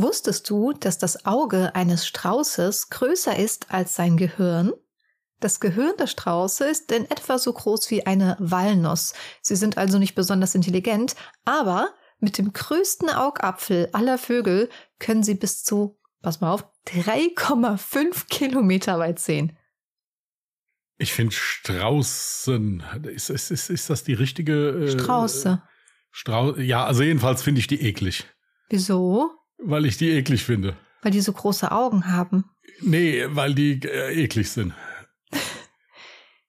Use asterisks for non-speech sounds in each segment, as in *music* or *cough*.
Wusstest du, dass das Auge eines Straußes größer ist als sein Gehirn? Das Gehirn der Strauße ist in etwa so groß wie eine Walnuss. Sie sind also nicht besonders intelligent, aber mit dem größten Augapfel aller Vögel können sie bis zu, pass mal auf, 3,5 Kilometer weit sehen. Ich finde Straußen, ist, ist, ist, ist das die richtige? Äh, Strauße. Strau ja, also jedenfalls finde ich die eklig. Wieso? Weil ich die eklig finde. Weil die so große Augen haben. Nee, weil die äh, eklig sind. *laughs*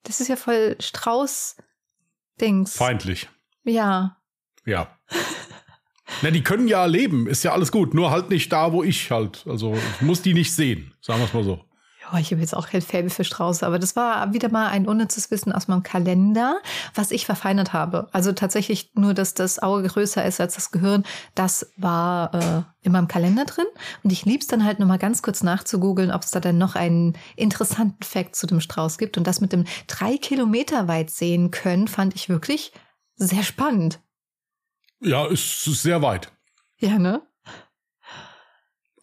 Das ist ja voll Strauß-Dings. Feindlich. Ja. Ja. Na, die können ja leben, ist ja alles gut, nur halt nicht da, wo ich halt. Also ich muss die nicht sehen, sagen wir es mal so. Ja, ich habe jetzt auch kein Faible für Strauße, aber das war wieder mal ein unnützes Wissen aus meinem Kalender, was ich verfeinert habe. Also tatsächlich nur, dass das Auge größer ist als das Gehirn, das war äh, in meinem Kalender drin. Und ich lieb's dann halt nochmal ganz kurz nachzugoogeln, ob es da dann noch einen interessanten Fakt zu dem Strauß gibt. Und das mit dem drei Kilometer weit sehen können, fand ich wirklich sehr spannend. Ja, ist sehr weit. Ja, ne?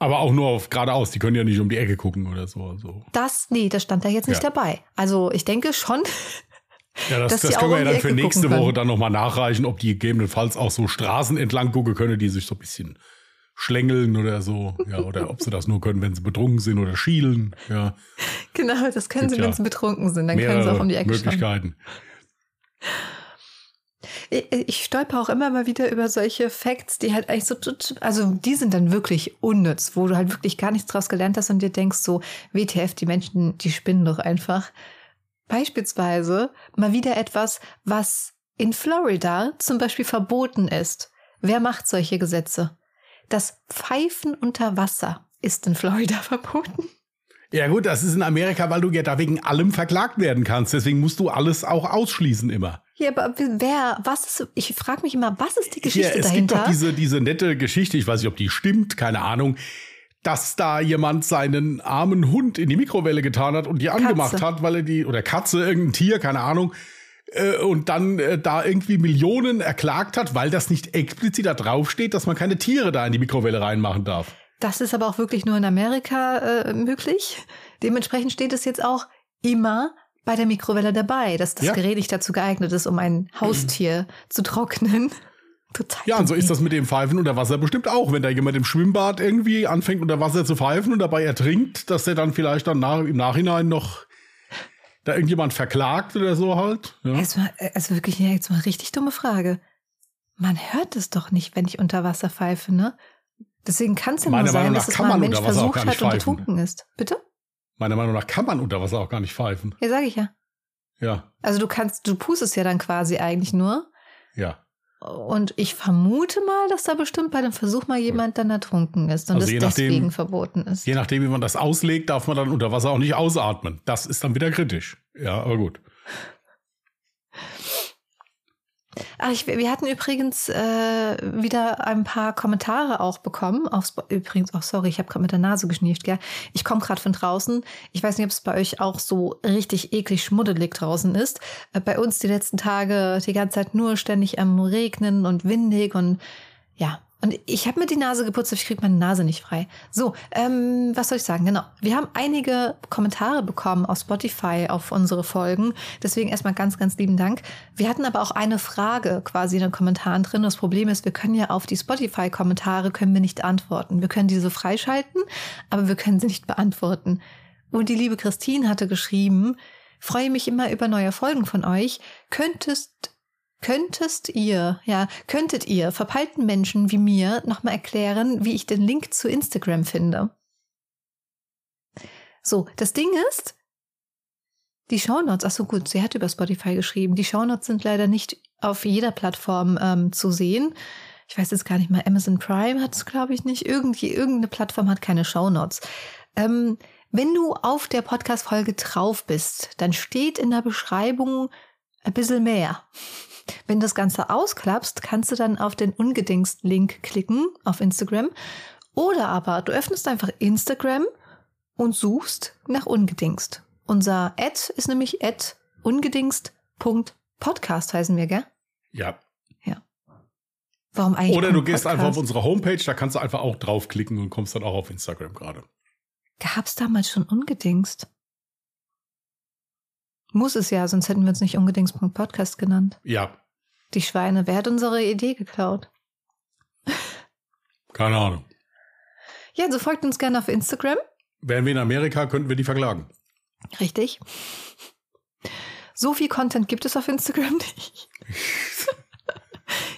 Aber auch nur auf geradeaus, die können ja nicht um die Ecke gucken oder so. Also. Das, nee, das stand da jetzt nicht ja. dabei. Also ich denke schon. *laughs* Ja, das, das können wir ja dann für nächste Woche dann nochmal nachreichen, ob die gegebenenfalls auch so Straßen entlang gucken können, die sich so ein bisschen schlängeln oder so. Ja, oder ob sie das nur können, wenn sie betrunken sind oder schielen. Ja. *laughs* Genau, das können Gibt sie, wenn sie betrunken sind. Dann können sie auch um die Ecke Möglichkeiten. Schauen. Ich stolper auch immer mal wieder über solche Facts, die halt eigentlich so, also die sind dann wirklich unnütz, wo du halt wirklich gar nichts draus gelernt hast und dir denkst so, WTF, die Menschen, die spinnen doch einfach. Beispielsweise mal wieder etwas, was in Florida zum Beispiel verboten ist. Wer macht solche Gesetze? Das Pfeifen unter Wasser ist in Florida *laughs* verboten. Ja gut, das ist in Amerika, weil du ja da wegen allem verklagt werden kannst. Deswegen musst du alles auch ausschließen immer. Ja, aber wer, was ist, ich frage mich immer, was ist die Geschichte ja, es dahinter? Es gibt doch diese, diese nette Geschichte, ich weiß nicht, ob die stimmt, keine Ahnung, dass da jemand seinen armen Hund in die Mikrowelle getan hat und die Katze. angemacht hat, weil er die, oder Katze, irgendein Tier, keine Ahnung, äh, und dann äh, da irgendwie Millionen erklagt hat, weil das nicht explizit da draufsteht, dass man keine Tiere da in die Mikrowelle reinmachen darf. Das ist aber auch wirklich nur in Amerika äh, möglich. Dementsprechend steht es jetzt auch immer bei der Mikrowelle dabei, dass das ja. Gerät nicht dazu geeignet ist, um ein Haustier mhm. *clears throat* zu trocknen. Total ja, und so ist das mit dem Pfeifen unter Wasser bestimmt auch. Wenn da jemand im Schwimmbad irgendwie anfängt unter Wasser zu pfeifen und dabei ertrinkt, dass der dann vielleicht dann nach, im Nachhinein noch da irgendjemand verklagt oder so halt. Ja. Mal, also wirklich, jetzt mal richtig dumme Frage. Man hört es doch nicht, wenn ich unter Wasser pfeife, ne? Deswegen kann es ja nur sein, dass es mal ein Mensch versucht hat und betrunken ist. Bitte? Meiner Meinung nach kann man unter Wasser auch gar nicht pfeifen. Ja, sag ich ja. Ja. Also du kannst, du pustest ja dann quasi eigentlich nur. Ja. Und ich vermute mal, dass da bestimmt bei dem Versuch mal jemand dann ertrunken ist und also es deswegen verboten ist. Je nachdem, wie man das auslegt, darf man dann unter Wasser auch nicht ausatmen. Das ist dann wieder kritisch. Ja, aber gut. Ach, ich, wir hatten übrigens äh, wieder ein paar Kommentare auch bekommen. Auf, übrigens, auch oh, sorry, ich habe gerade mit der Nase geschnieft, gell? Ich komme gerade von draußen. Ich weiß nicht, ob es bei euch auch so richtig eklig schmuddelig draußen ist. Äh, bei uns die letzten Tage die ganze Zeit nur ständig am Regnen und windig und ja, und ich habe mir die Nase geputzt, ich kriege meine Nase nicht frei. So, ähm, was soll ich sagen? Genau. Wir haben einige Kommentare bekommen auf Spotify auf unsere Folgen. Deswegen erstmal ganz, ganz lieben Dank. Wir hatten aber auch eine Frage quasi in den Kommentaren drin. Das Problem ist, wir können ja auf die Spotify-Kommentare können wir nicht antworten. Wir können diese freischalten, aber wir können sie nicht beantworten. Und die liebe Christine hatte geschrieben, freue mich immer über neue Folgen von euch. Könntest Könntest ihr, ja, könntet ihr verpeilten Menschen wie mir nochmal erklären, wie ich den Link zu Instagram finde? So, das Ding ist, die Shownotes, ach so gut, sie hat über Spotify geschrieben. Die Shownotes sind leider nicht auf jeder Plattform ähm, zu sehen. Ich weiß jetzt gar nicht mal, Amazon Prime hat es, glaube ich, nicht. Irgendwie, irgendeine Plattform hat keine Shownotes. Ähm, wenn du auf der Podcast-Folge drauf bist, dann steht in der Beschreibung ein bisschen mehr. Wenn du das Ganze ausklappst, kannst du dann auf den Ungedingst-Link klicken auf Instagram. Oder aber du öffnest einfach Instagram und suchst nach Ungedingst. Unser Ad ist nämlich Ad ungedingst.podcast heißen wir, gell? Ja. Ja. Warum eigentlich? Oder du gehst Podcast? einfach auf unsere Homepage, da kannst du einfach auch draufklicken und kommst dann auch auf Instagram gerade. Gab's damals schon ungedingst? Muss es ja, sonst hätten wir uns nicht ungedingst.podcast genannt. Ja. Die Schweine, wer hat unsere Idee geklaut? Keine Ahnung. Ja, so also folgt uns gerne auf Instagram. Wären wir in Amerika, könnten wir die verklagen. Richtig. So viel Content gibt es auf Instagram *laughs* nicht.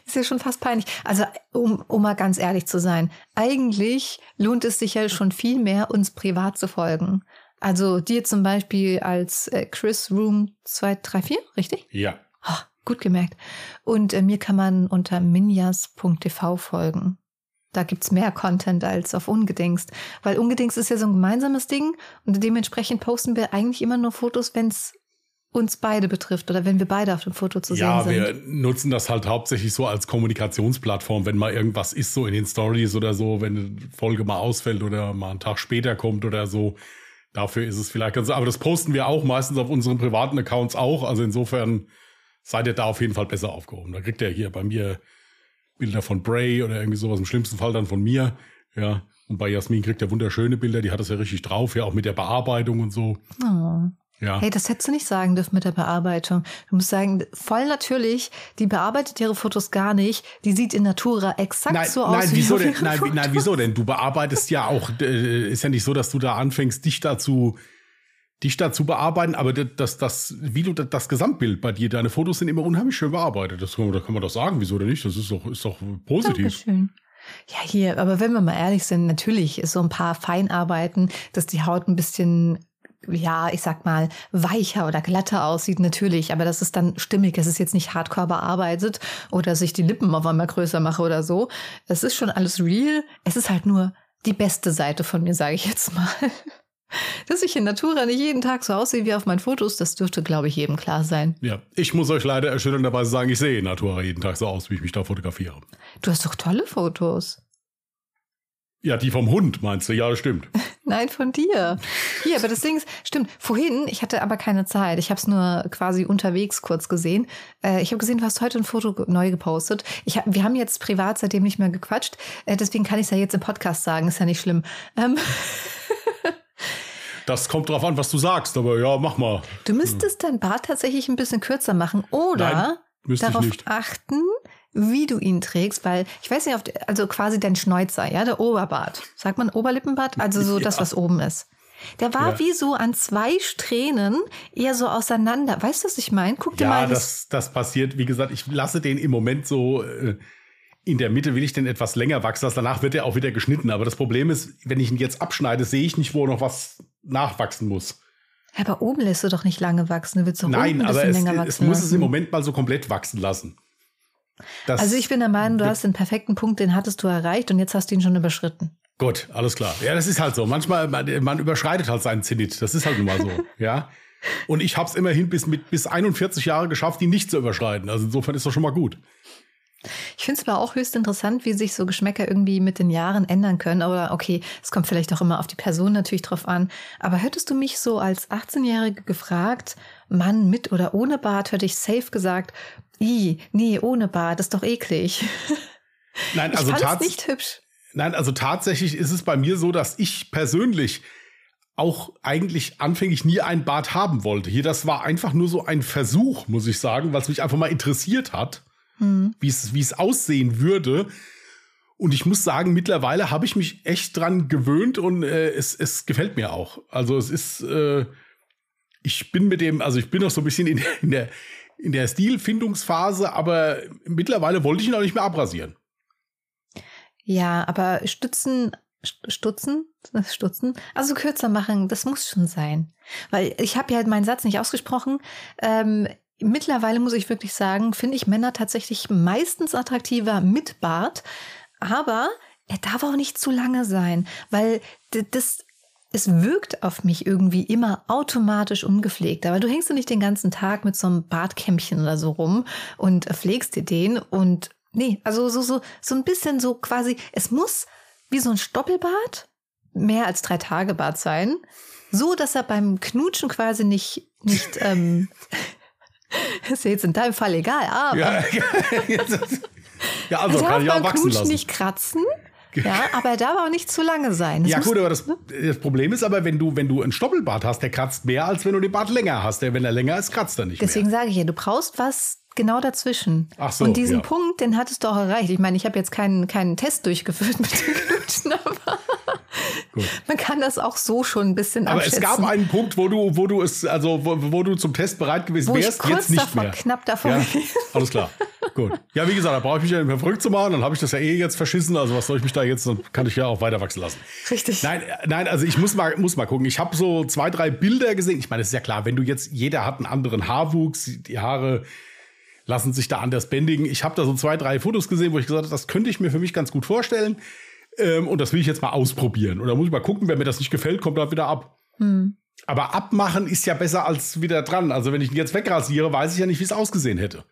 ist ja schon fast peinlich. Also, um, um mal ganz ehrlich zu sein, eigentlich lohnt es sich ja schon viel mehr, uns privat zu folgen. Also dir zum Beispiel als äh, Chris Room 234, richtig? Ja. Oh, gut gemerkt. Und äh, mir kann man unter minjas.tv folgen. Da gibt's mehr Content als auf Ungedingst. Weil Ungedingst ist ja so ein gemeinsames Ding und dementsprechend posten wir eigentlich immer nur Fotos, wenn's uns beide betrifft oder wenn wir beide auf dem Foto zu ja, sehen sind. Ja, wir nutzen das halt hauptsächlich so als Kommunikationsplattform, wenn mal irgendwas ist, so in den Stories oder so, wenn eine Folge mal ausfällt oder mal einen Tag später kommt oder so. Dafür ist es vielleicht ganz, aber das posten wir auch meistens auf unseren privaten Accounts auch. Also insofern seid ihr da auf jeden Fall besser aufgehoben. Da kriegt ihr hier bei mir Bilder von Bray oder irgendwie sowas, im schlimmsten Fall dann von mir. Ja. Und bei Jasmin kriegt er wunderschöne Bilder, die hat das ja richtig drauf, ja, auch mit der Bearbeitung und so. Oh. Ja. Hey, das hättest du nicht sagen dürfen mit der Bearbeitung. Du musst sagen, voll natürlich, die bearbeitet ihre Fotos gar nicht. Die sieht in Natura exakt nein, so aus. Nein, wieso denn? Nein, nein, wieso denn? Du bearbeitest ja auch, äh, ist ja nicht so, dass du da anfängst, dich dazu, dich dazu bearbeiten, aber das, das, wie du das Gesamtbild bei dir, deine Fotos sind immer unheimlich schön bearbeitet. Das, da kann man doch sagen, wieso denn nicht? Das ist doch, ist doch positiv. Dankeschön. Ja, hier, aber wenn wir mal ehrlich sind, natürlich ist so ein paar Feinarbeiten, dass die Haut ein bisschen ja, ich sag mal, weicher oder glatter aussieht, natürlich, aber das ist dann stimmig. Es ist jetzt nicht hardcore bearbeitet oder sich die Lippen auf einmal größer mache oder so. Es ist schon alles real. Es ist halt nur die beste Seite von mir, sage ich jetzt mal. *laughs* Dass ich in Natura nicht jeden Tag so aussehe wie auf meinen Fotos, das dürfte, glaube ich, jedem klar sein. Ja, ich muss euch leider erschütternderweise sagen, ich sehe in Natura jeden Tag so aus, wie ich mich da fotografiere. Du hast doch tolle Fotos. Ja, die vom Hund meinst du? Ja, das stimmt. *laughs* Nein, von dir. Hier, aber das Ding ist, stimmt. Vorhin, ich hatte aber keine Zeit. Ich habe es nur quasi unterwegs kurz gesehen. Äh, ich habe gesehen, du hast heute ein Foto neu gepostet. Ich wir haben jetzt privat seitdem nicht mehr gequatscht. Äh, deswegen kann ich es ja jetzt im Podcast sagen. Ist ja nicht schlimm. Ähm *laughs* Das kommt drauf an, was du sagst, aber ja, mach mal. Du müsstest dein Bart tatsächlich ein bisschen kürzer machen oder Nein, darauf achten, wie du ihn trägst, weil ich weiß nicht, also quasi dein Schnäuzer, ja, der Oberbart. Sagt man Oberlippenbart? Also so *laughs* ja. das, was oben ist. Der war ja. wie so an zwei Strähnen eher so auseinander. Weißt du, was ich meine? Guck dir ja, mal. Ja, das, das passiert. Wie gesagt, ich lasse den im Moment so äh, in der Mitte will ich den etwas länger wachsen lassen. Danach wird er auch wieder geschnitten. Aber das Problem ist, wenn ich ihn jetzt abschneide, sehe ich nicht, wo noch was nachwachsen muss. aber oben lässt du doch nicht lange wachsen. Du willst doch Nein, aber es, es muss es im Moment mal so komplett wachsen lassen. Das also ich bin der Meinung, du hast den perfekten Punkt, den hattest du erreicht und jetzt hast du ihn schon überschritten. Gut, alles klar. Ja, das ist halt so. Manchmal, man, man überschreitet halt seinen Zenit. Das ist halt nun mal so. *laughs* ja. Und ich habe es immerhin bis, mit, bis 41 Jahre geschafft, ihn nicht zu überschreiten. Also insofern ist das schon mal gut. Ich finde es aber auch höchst interessant, wie sich so Geschmäcker irgendwie mit den Jahren ändern können. Aber okay, es kommt vielleicht auch immer auf die Person natürlich drauf an. Aber hättest du mich so als 18-Jährige gefragt, Mann mit oder ohne Bart, hätte ich safe gesagt, I, nee, ohne Bart, ist doch eklig. *laughs* Nein, also tatsächlich nicht hübsch. Nein, also tatsächlich ist es bei mir so, dass ich persönlich auch eigentlich anfänglich nie einen Bart haben wollte. Hier, das war einfach nur so ein Versuch, muss ich sagen, was mich einfach mal interessiert hat, hm. wie es wie es aussehen würde. Und ich muss sagen, mittlerweile habe ich mich echt dran gewöhnt und äh, es, es gefällt mir auch. Also es ist, äh, ich bin mit dem, also ich bin noch so ein bisschen in, in der in der Stilfindungsphase, aber mittlerweile wollte ich ihn auch nicht mehr abrasieren. Ja, aber Stützen, Stutzen, *laughs* Stutzen, also kürzer machen, das muss schon sein. Weil ich habe ja meinen Satz nicht ausgesprochen. Ähm, mittlerweile muss ich wirklich sagen, finde ich Männer tatsächlich meistens attraktiver mit Bart, aber er darf auch nicht zu lange sein, weil das es wirkt auf mich irgendwie immer automatisch ungepflegt. Aber du hängst du nicht den ganzen Tag mit so einem Bartkämmchen oder so rum und pflegst dir den und nee, also so, so, so ein bisschen so quasi, es muss wie so ein Stoppelbart, mehr als drei Tage Bart sein, so dass er beim Knutschen quasi nicht, nicht, *laughs* ähm, ist ja jetzt in deinem Fall egal, aber. Ja, *laughs* ja, Ja, also kann ich auch wachsen lassen. nicht kratzen. *laughs* Ja, aber er darf auch nicht zu lange sein. Das ja, gut, aber das, das, Problem ist aber, wenn du, wenn du einen Stoppelbart hast, der kratzt mehr, als wenn du den Bart länger hast. Der, wenn er länger ist, kratzt er nicht Deswegen mehr. sage ich ja, du brauchst was genau dazwischen. Ach so, Und diesen ja. Punkt, den hattest du auch erreicht. Ich meine, ich habe jetzt keinen, keinen Test durchgeführt *laughs* mit den Knutschen, aber man kann das auch so schon ein bisschen Aber abschätzen. es gab einen Punkt, wo du, wo du es, also wo, wo du zum Test bereit gewesen wo wärst, ich kurz jetzt nicht davor, mehr. knapp davor ja? Alles klar. Gut. Ja, wie gesagt, da brauche ich mich ja nicht mehr verrückt zu machen, dann habe ich das ja eh jetzt verschissen. Also was soll ich mich da jetzt, dann kann ich ja auch weiter wachsen lassen. Richtig. Nein, nein, also ich muss mal, muss mal gucken. Ich habe so zwei, drei Bilder gesehen. Ich meine, es ist ja klar, wenn du jetzt, jeder hat einen anderen Haarwuchs, die Haare lassen sich da anders bändigen. Ich habe da so zwei, drei Fotos gesehen, wo ich gesagt habe, das könnte ich mir für mich ganz gut vorstellen. Ähm, und das will ich jetzt mal ausprobieren. Und da muss ich mal gucken, wenn mir das nicht gefällt, kommt er wieder ab. Hm. Aber abmachen ist ja besser als wieder dran. Also wenn ich ihn jetzt wegrasiere, weiß ich ja nicht, wie es ausgesehen hätte.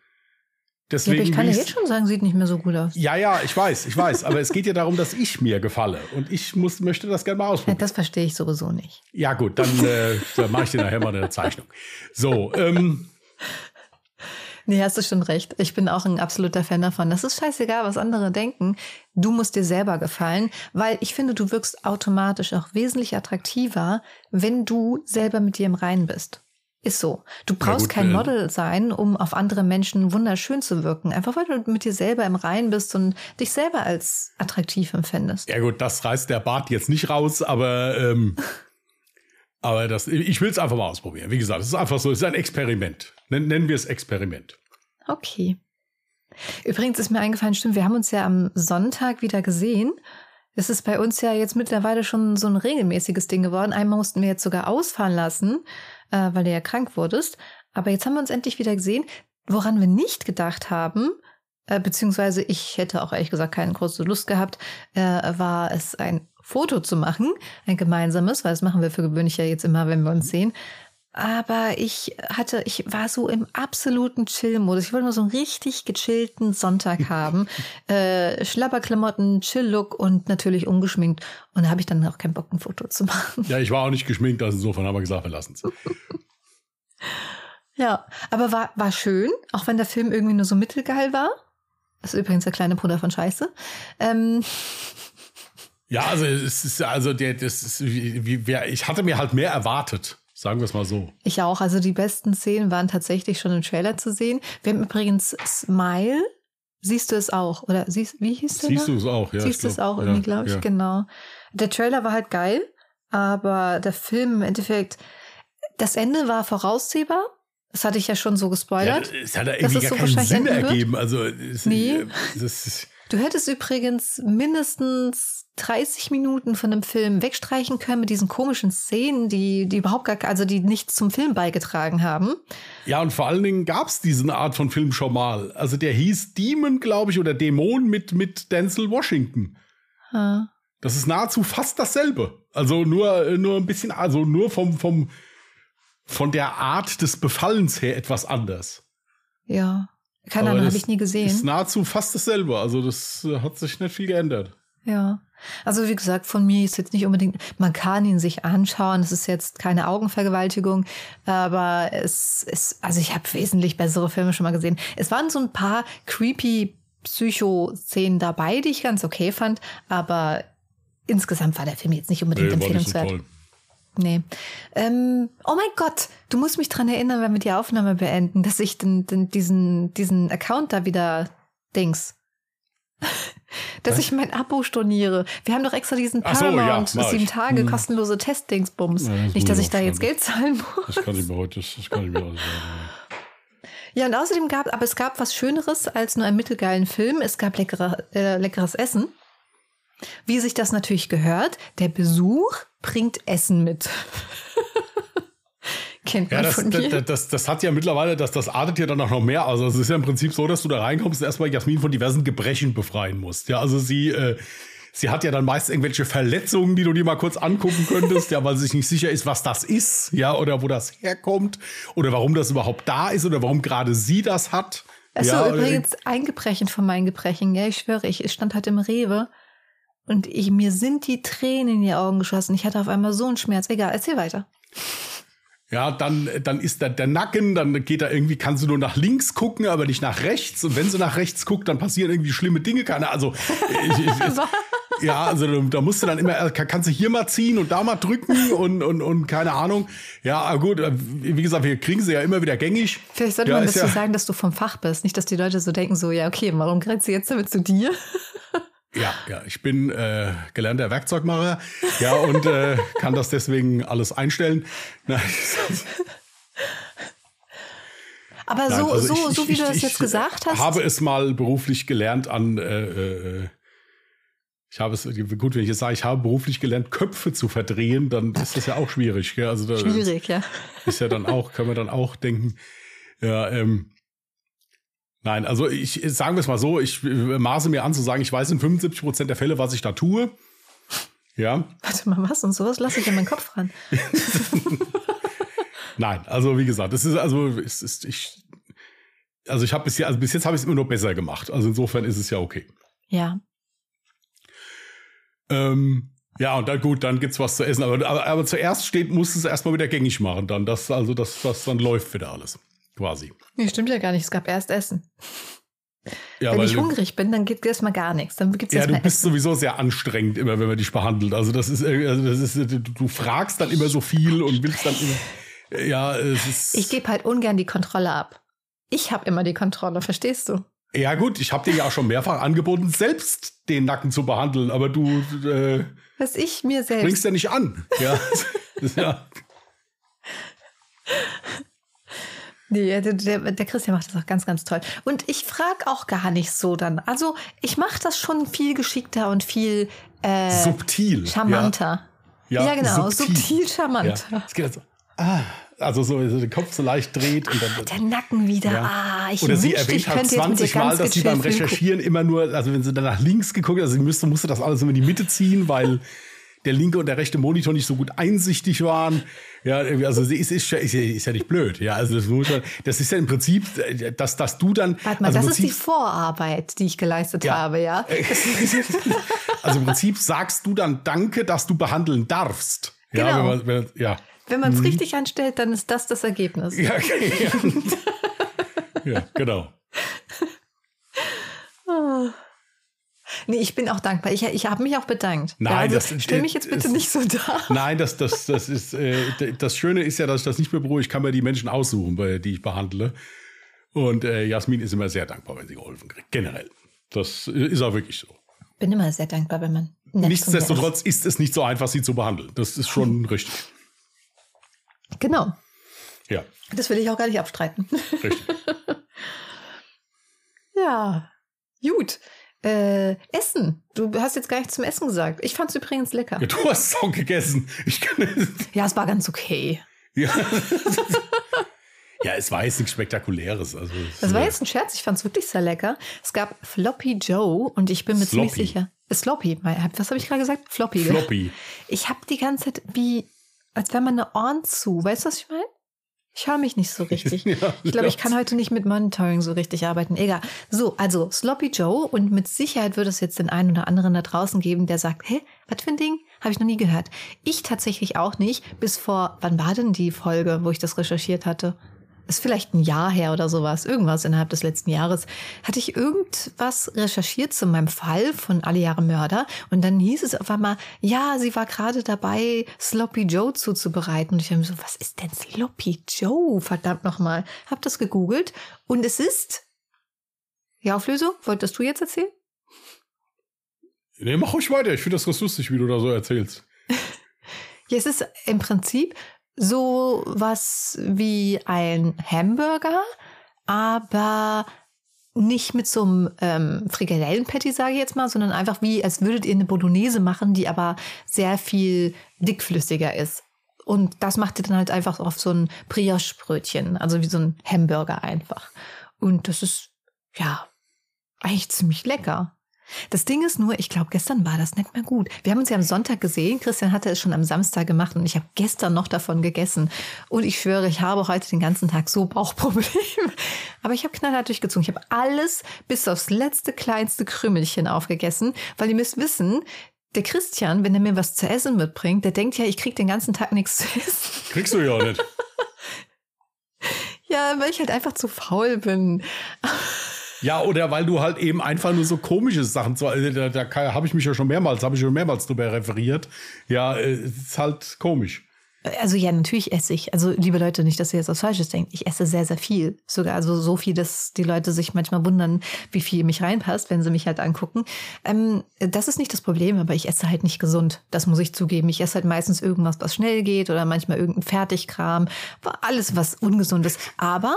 Deswegen ja, ich kann ja jetzt schon sagen, sieht nicht mehr so gut aus. ja, ja, ich weiß, ich weiß. Aber es geht ja darum, dass ich mir gefalle. Und ich muss, möchte das gerne mal Ja, ausprobieren. das verstehe ich sowieso nicht. Ja, gut, dann, äh, dann mache ich dir nachher mal eine Zeichnung. So, ähm, Nee, hast du schon recht. Ich bin auch ein absoluter Fan davon. Das ist scheißegal, was andere denken. Du musst dir selber gefallen, weil ich finde, du wirkst automatisch auch wesentlich attraktiver, wenn du selber mit dir im Reinen bist. Ist so. Du brauchst gut, kein äh, Model sein, um auf andere Menschen wunderschön zu wirken. Einfach weil du mit dir selber im Reinen bist und dich selber als attraktiv empfindest. ja gut, das reißt der Bart jetzt nicht raus, aber, ähm, *laughs* aber das, ich will es einfach mal ausprobieren. Wie gesagt, es ist einfach so, es ist ein Experiment. Nen- Nennen wir es Experiment. Okay. Übrigens ist mir eingefallen, stimmt, wir haben uns ja am Sonntag wieder gesehen. Das ist bei uns ja jetzt mittlerweile schon so ein regelmäßiges Ding geworden. Einmal mussten wir jetzt sogar ausfahren lassen, äh, weil du ja krank wurdest. Aber jetzt haben wir uns endlich wieder gesehen. Woran wir nicht gedacht haben, äh, beziehungsweise ich hätte auch ehrlich gesagt keine große Lust gehabt, äh, war es ein Foto zu machen, ein gemeinsames, weil das machen wir für gewöhnlich ja jetzt immer, wenn wir uns sehen. Aber ich hatte, ich war so im absoluten Chill-Modus. Ich wollte nur so einen richtig gechillten Sonntag *laughs* haben. äh, Schlabberklamotten, Chill-Look und natürlich ungeschminkt. Und da habe ich dann auch keinen Bock, ein Foto zu machen. Ja, ich war auch nicht geschminkt, also insofern haben wir gesagt, wir lassen es. *laughs* Ja, aber war, war schön, auch wenn der Film irgendwie nur so mittelgeil war. Das ist übrigens der kleine Bruder von Scheiße. Ähm, Ja, also es ist also der, das ist wie, wie, ich hatte mir halt mehr erwartet, sagen wir es mal so. ich auch. Also die besten Szenen waren tatsächlich schon im Trailer zu sehen. Wir haben übrigens Smile. Siehst du es auch? Oder siehst, wie hieß der? Siehst da? du es auch? Ja, Siehst du es auch irgendwie, ja, glaube ich, ja. genau. Der Trailer war halt geil, aber der Film im Endeffekt, das Ende war voraussehbar. Das hatte ich ja schon so Ja, gespoilert. es hat da dass irgendwie gar so keinen Sinn ergeben. Also es, Nee. äh, ist, Du hättest übrigens mindestens 30 Minuten von dem Film wegstreichen können mit diesen komischen Szenen, die, die überhaupt gar, also die nichts zum Film beigetragen haben. ja, und vor allen Dingen gab es diese Art von Film schon mal. Also der hieß Demon, glaube ich, oder Dämon mit, mit Denzel Washington. Ja. Das ist nahezu fast dasselbe. Also nur, nur ein bisschen, also nur vom, vom, von der Art des Befallens her etwas anders. Ja. Keine Ahnung, habe ich nie Ist gesehen. nahezu fast dasselbe. Also das hat sich nicht viel geändert. Ja. Also wie gesagt, von mir ist jetzt nicht unbedingt, man kann ihn sich anschauen, es ist jetzt keine Augenvergewaltigung, aber es ist, also ich habe wesentlich bessere Filme schon mal gesehen. Es waren so ein paar creepy Psycho-Szenen dabei, die ich ganz okay fand, aber insgesamt war der Film jetzt nicht unbedingt Nee, war nicht so empfehlenswert. Nee. Ähm, oh mein Gott, du musst mich dran erinnern, wenn wir die Aufnahme beenden, dass ich den, den, diesen, diesen Account da wieder Dings. *laughs* dass Was? ich mein Abo storniere. Wir haben doch extra diesen Ach so, ja, Paramount sieben. Tage Hm. kostenlose Testdingsbums. Ja, das Nicht, dass ich da jetzt. Geld zahlen muss. Das kann ich mir heute, das, kann ich mir alles Ja, und außerdem gab, aber es gab was Schöneres als nur einen mittelgeilen Film. Es gab leckere, äh, leckeres Essen. Wie sich das natürlich gehört, der Besuch bringt Essen mit. *laughs* Kennt Ja, man das, von mir. das, das, das hat ja mittlerweile, das, das artet ja dann auch noch mehr. Also es ist ja im Prinzip so, dass du da reinkommst und erstmal Jasmin von diversen Gebrechen befreien musst. Ja, also sie, äh, sie hat ja dann meist irgendwelche Verletzungen, die du dir mal kurz angucken könntest, ja, weil sie sich nicht sicher ist, was das ist, ja, oder wo das herkommt, oder warum das überhaupt da ist, oder warum gerade sie das hat. Achso, ja, oder- übrigens ein Gebrechen von meinen Gebrechen, ja, ich schwöre, ich stand heute im Rewe und ich, mir sind die Tränen in die Augen geschossen. Ich hatte auf einmal so einen Schmerz. Egal, erzähl weiter. Ja, dann, dann ist da der Nacken, dann geht da irgendwie, kannst du nur nach links gucken, aber nicht nach rechts. Und wenn sie nach rechts guckt, dann passieren irgendwie schlimme Dinge. Keine, also, ich, ich, *laughs* ja, also da musst du dann immer, äh, kannst du hier mal ziehen und da mal drücken und, und, und keine Ahnung. Ja, gut, äh, wie gesagt, wir kriegen sie ja immer wieder gängig. Vielleicht sollte ja, man dazu ja, sagen, dass du vom Fach bist. Nicht, dass die Leute so denken, so, ja, okay, warum grenzt sie jetzt damit zu dir? Ja, ja, ich bin äh, gelernter Werkzeugmacher, ja, und äh, kann das deswegen alles einstellen. *laughs* Nein, Aber Nein, so, also so, ich- so ich- wie du ich- das ich jetzt gesagt hast. habe es mal beruflich gelernt an, äh, äh, ich habe es, gut, wenn ich jetzt sage, ich habe beruflich gelernt, Köpfe zu verdrehen, dann ist das ja auch schwierig. Gell? Also da schwierig, ja. ist ja dann auch, kann man dann auch denken, ja, ähm, nein, also ich, sagen wir es mal so, ich äh, maße mir an zu sagen, ich weiß in 75 Prozent der Fälle, was ich da tue. Ja, Warte mal, was? Und sowas lasse ich in meinen Kopf ran. *laughs* Nein, also wie gesagt, es ist also es ist ich also ich habe bis jetzt also bis jetzt habe ich es immer nur besser gemacht. Also insofern ist es ja okay. Ja. Ähm, ja und dann gut, dann gibt's was zu essen, aber aber, aber zuerst steht musst du es erstmal wieder gängig machen, dann das also das das dann läuft wieder alles quasi. Nee, stimmt ja gar nicht. Es gab erst Essen. Ja, Wenn ich hungrig bin, dann gibt es erstmal gar nichts. Dann gibt's ja, du bist Essen. sowieso sehr anstrengend immer, wenn man dich behandelt. Also das ist irgendwie- also das ist du, du fragst dann immer so viel und willst dann immer *laughs* ja, es ist Ich gebe halt ungern die Kontrolle ab. Ich habe immer die Kontrolle, verstehst du? Ja gut, ich habe dir ja auch schon mehrfach angeboten, selbst den Nacken zu behandeln, aber du äh, Was ich mir selbst. bringst ja nicht an. Ja, *laughs* ja. Nee, der, der, der Christian macht das auch ganz, ganz toll. Und ich frage auch gar nicht so dann. Also ich mache das schon viel geschickter und viel äh, subtil. charmanter. Ja, Ja, genau, subtil. subtil, Ja. charmant. Ja. Es geht also, ah, also so, so den Kopf so leicht dreht und dann. Der Nacken wieder. Ja. Ah, ich Oder sie wünschte, erwähnt halt dir 20 Mal, dass sie beim gucken. Recherchieren immer nur, also wenn sie dann nach links geguckt, also sie müsste, musste das alles immer in die Mitte ziehen, weil der linke und der rechte Monitor nicht so gut einsichtig waren. Ja, also sie ist, ist, ja- ist, ja, ist ja nicht blöd. Ja, also das, man- das ist ja im Prinzip, dass, dass du dann. Warte mal, also das ist die Prinzip- Vorarbeit, die ich geleistet Ja. habe, ja? *laughs* Also im Prinzip sagst du dann Danke, dass du behandeln darfst. Ja, Genau. wenn man, wenn, ja. Wenn man es richtig anstellt, dann ist das das Ergebnis. Ja, okay, ja. *laughs* ja, genau. Nee, ich bin auch dankbar. Ich, ich habe mich auch bedankt. Nein, ja, also das- stell mich jetzt bitte es- nicht so da. Nein, das, das, das ist äh, das Schöne ist ja, dass ich das nicht mehr beruhige. Ich kann mir die Menschen aussuchen, die ich behandle. Und äh, Jasmin ist immer sehr dankbar, wenn sie geholfen kriegt. Generell. Das ist auch wirklich so. Bin immer sehr dankbar, wenn man Nichtsdestotrotz ist es nicht so einfach, sie zu behandeln. Das ist schon richtig. ist. Genau. Ja, Das will ich auch gar nicht abstreiten. richtig. *laughs* ja. Gut. Äh, Essen. Du hast jetzt gar nichts zum Essen gesagt. Ich fand es übrigens lecker. Ja, du hast es auch gegessen. Ich kann, Ja, es war ganz okay. ja. *laughs* ja, es war jetzt nichts Spektakuläres. Also, es- Das war jetzt ein Scherz. Ich fand es wirklich sehr lecker. Es gab Floppy Joe und ich bin mir ziemlich sicher. Sloppy. Was habe ich gerade gesagt? Floppy. Floppy. Ich habe die ganze Zeit wie, als wäre man eine Ohren zu. Weißt du, was ich meine? Ich höre mich nicht so richtig. *laughs* Ja, ich glaube, ich kann heute nicht mit Monitoring so richtig arbeiten. Egal. So, also Sloppy Joe und mit Sicherheit wird es jetzt den einen oder anderen da draußen geben, der sagt, hä, was für ein Ding? Habe ich noch nie gehört. Ich tatsächlich auch nicht. Bis vor, wann war denn die Folge, wo ich das recherchiert hatte? Ist vielleicht ein Jahr her oder sowas, irgendwas innerhalb des letzten Jahres, hatte ich irgendwas recherchiert zu meinem Fall von Alle Jahre Mörder und dann hieß es auf einmal, ja, sie war gerade dabei, Sloppy Joe zuzubereiten. Und ich habe mir so, was ist denn Sloppy Joe? Verdammt nochmal. Hab das gegoogelt und es ist, die Auflösung, wolltest du jetzt erzählen? Nee, mach ruhig weiter. Ich finde das ganz lustig, wie du da so erzählst. *laughs* Ja, es ist im Prinzip so was wie ein Hamburger, aber nicht mit so einem ähm, Frikadellen-Patty, sage ich jetzt mal, sondern einfach wie, als würdet ihr eine Bolognese machen, die aber sehr viel dickflüssiger ist. Und das macht ihr dann halt einfach auf so ein Brioche-Brötchen, also wie so ein Hamburger einfach. Und das ist, ja, eigentlich ziemlich lecker. Das Ding ist nur, ich glaube, gestern war das nicht mehr gut. Wir haben uns ja am Sonntag gesehen. Christian hatte es schon am Samstag gemacht und ich habe gestern noch davon gegessen. Und ich schwöre, ich habe heute den ganzen Tag so Bauchprobleme. *laughs* Aber ich habe knallhart durchgezogen. Ich habe alles bis aufs letzte kleinste Krümelchen aufgegessen, weil ihr müsst wissen, der Christian, wenn er mir was zu essen mitbringt, der denkt ja, ich krieg den ganzen Tag nichts zu essen. *laughs* Kriegst du ja auch nicht. *laughs* Ja, weil ich halt einfach zu faul bin. Ja, oder weil du halt eben einfach nur so komische Sachen, also da, da habe ich mich ja schon mehrmals, habe ich schon mehrmals drüber referiert. Ja, äh, ist halt komisch. Also ja, natürlich esse ich. Also liebe Leute, nicht, dass ihr jetzt was Falsches denkt. Ich esse sehr, sehr viel. Sogar also so viel, dass die Leute sich manchmal wundern, wie viel mich reinpasst, wenn sie mich halt angucken. Ähm, das ist nicht das Problem, aber ich esse halt nicht gesund. Das muss ich zugeben. Ich esse halt meistens irgendwas, was schnell geht oder manchmal irgendein Fertigkram. Alles, was ungesund ist. Aber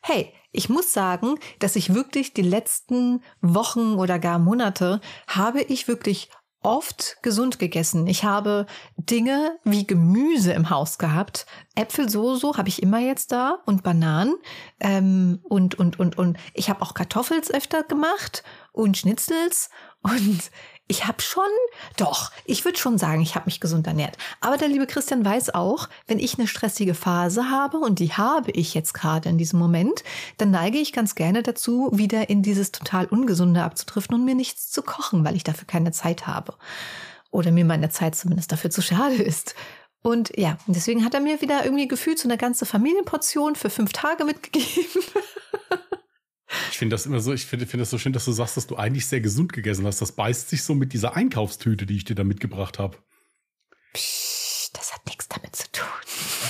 hey, ich muss sagen, dass ich wirklich die letzten Wochen oder gar Monate habe ich wirklich oft gesund gegessen. Ich habe Dinge wie Gemüse im Haus gehabt. Äpfel so so habe ich immer jetzt da und Bananen ähm, und und und und ich habe auch Kartoffels öfter gemacht und Schnitzels und ich habe schon, doch, ich würde schon sagen, ich habe mich gesund ernährt. Aber der liebe Christian weiß auch, wenn ich eine stressige Phase habe, und die habe ich jetzt gerade in diesem Moment, dann neige ich ganz gerne dazu, wieder in dieses total Ungesunde abzutriften und mir nichts zu kochen, weil ich dafür keine Zeit habe. Oder mir meine Zeit zumindest dafür zu schade ist. Und ja, deswegen hat er mir wieder irgendwie gefühlt so eine ganze Familienportion für fünf Tage mitgegeben. *laughs* Ich finde das immer so, ich finde find das so schön, dass du sagst, dass du eigentlich sehr gesund gegessen hast. Das beißt sich so mit dieser Einkaufstüte, die ich dir da mitgebracht habe. Das hat nichts damit zu tun.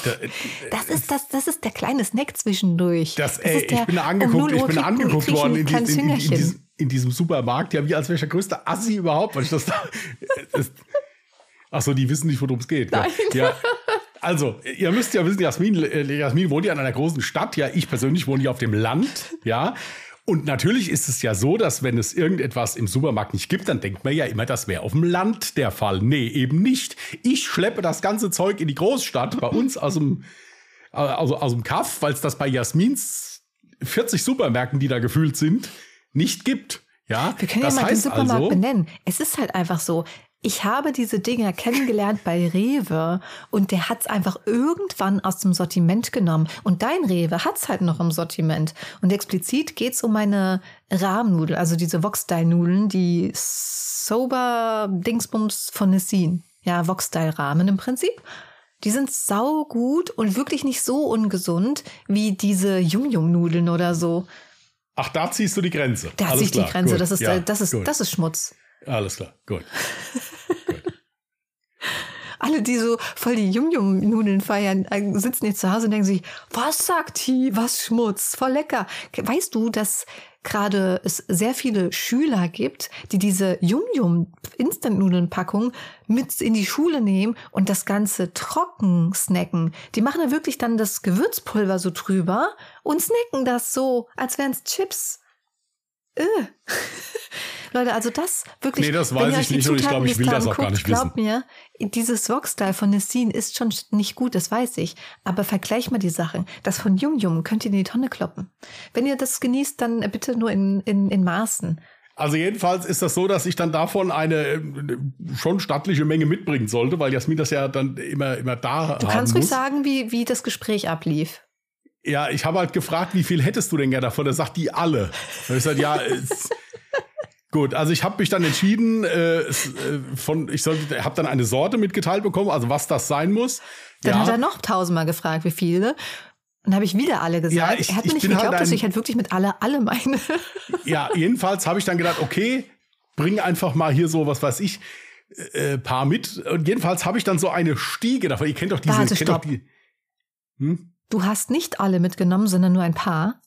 Da, äh, das ist das, das ist der kleine Snack zwischendurch. Das, das ey, ich bin angeguckt, ich bin angeguckt worden in, die, in, in, in, diesem, in, diesem, Supermarkt, ja, wie als wäre ich der größte Assi überhaupt, weil ich das da. *laughs* das, ach so, die wissen nicht, worum es geht. Nein. Ja. *laughs* Also, ihr müsst ja wissen, Jasmin, äh, Jasmin wohnt ja in einer großen Stadt. Ja, ich persönlich wohne hier auf dem Land. Ja. Und natürlich ist es ja so, dass wenn es irgendetwas im Supermarkt nicht gibt, dann denkt man ja immer, das wäre auf dem Land der Fall. Nee, eben nicht. Ich schleppe das ganze Zeug in die Großstadt bei uns aus dem, also aus dem Kaff, weil es das bei Jasmins 40 Supermärkten, die da gefühlt sind, nicht gibt. Ja, wir können das ja mal den Supermarkt also, benennen. Es ist halt einfach so, ich habe diese Dinger kennengelernt bei Rewe und der hat's einfach irgendwann aus dem Sortiment genommen. Und dein Rewe hat's halt noch im Sortiment. Und explizit geht's um meine Rahmnudel, also diese Vox-Style-Nudeln, die Sober-Dingsbums von Nessin. Ja, Vox-Style-Rahmen im Prinzip. Die sind sau gut und wirklich nicht so ungesund wie diese Yum-Yum-Nudeln oder so. Ach, da ziehst du die Grenze. Da zieh ich die Grenze. Gut. Das ist, ja, das ist, das ist Schmutz. Alles klar, gut. *laughs* Alle, die so voll die Yum-Yum-Nudeln feiern, äh, sitzen jetzt zu Hause und denken sich, was sagt die, was Schmutz, voll lecker. Weißt du, dass gerade es sehr viele Schüler gibt, die diese Yum-Yum-Instant-Nudeln-Packung mit in die Schule nehmen und das Ganze trocken snacken. Die machen da wirklich dann das Gewürzpulver so drüber und snacken das so, als wären es Chips. Äh. *laughs* Leute, also das wirklich. Nee, das weiß ich nicht und ich glaube, ich will das auch guckt, gar nicht wissen. Glaub mir, dieses Vox-Style von Nessin ist schon nicht gut, das weiß ich. Aber vergleich mal die Sachen. Das von Yum Yum könnt ihr in die Tonne kloppen. Wenn ihr das genießt, dann bitte nur in, in, in Maßen. Also jedenfalls ist das so, dass ich dann davon eine äh, schon stattliche Menge mitbringen sollte, weil Jasmin das ja dann immer, immer da Du kannst ruhig sagen, wie, wie das Gespräch ablief. Ja, ich habe halt gefragt, wie viel hättest du denn gerne davon? Er sagt die alle. Und ich sage, ja, *laughs* Gut, also ich habe mich dann entschieden, äh, äh von ich habe dann eine Sorte mitgeteilt bekommen, also was das sein muss. Dann ja. hat er noch tausendmal gefragt, wie viele. Und habe ich wieder alle gesagt. Ja, ich, er hat mir nicht geglaubt, halt dass ich halt wirklich mit alle alle meine. Ja, jedenfalls habe ich dann gedacht, okay, bring einfach mal hier so, was weiß ich, äh, paar mit. Und jedenfalls habe ich dann so eine Stiege davon. Ihr kennt doch diese. Warte, kennt doch die, hm? Du hast nicht alle mitgenommen, sondern nur ein paar.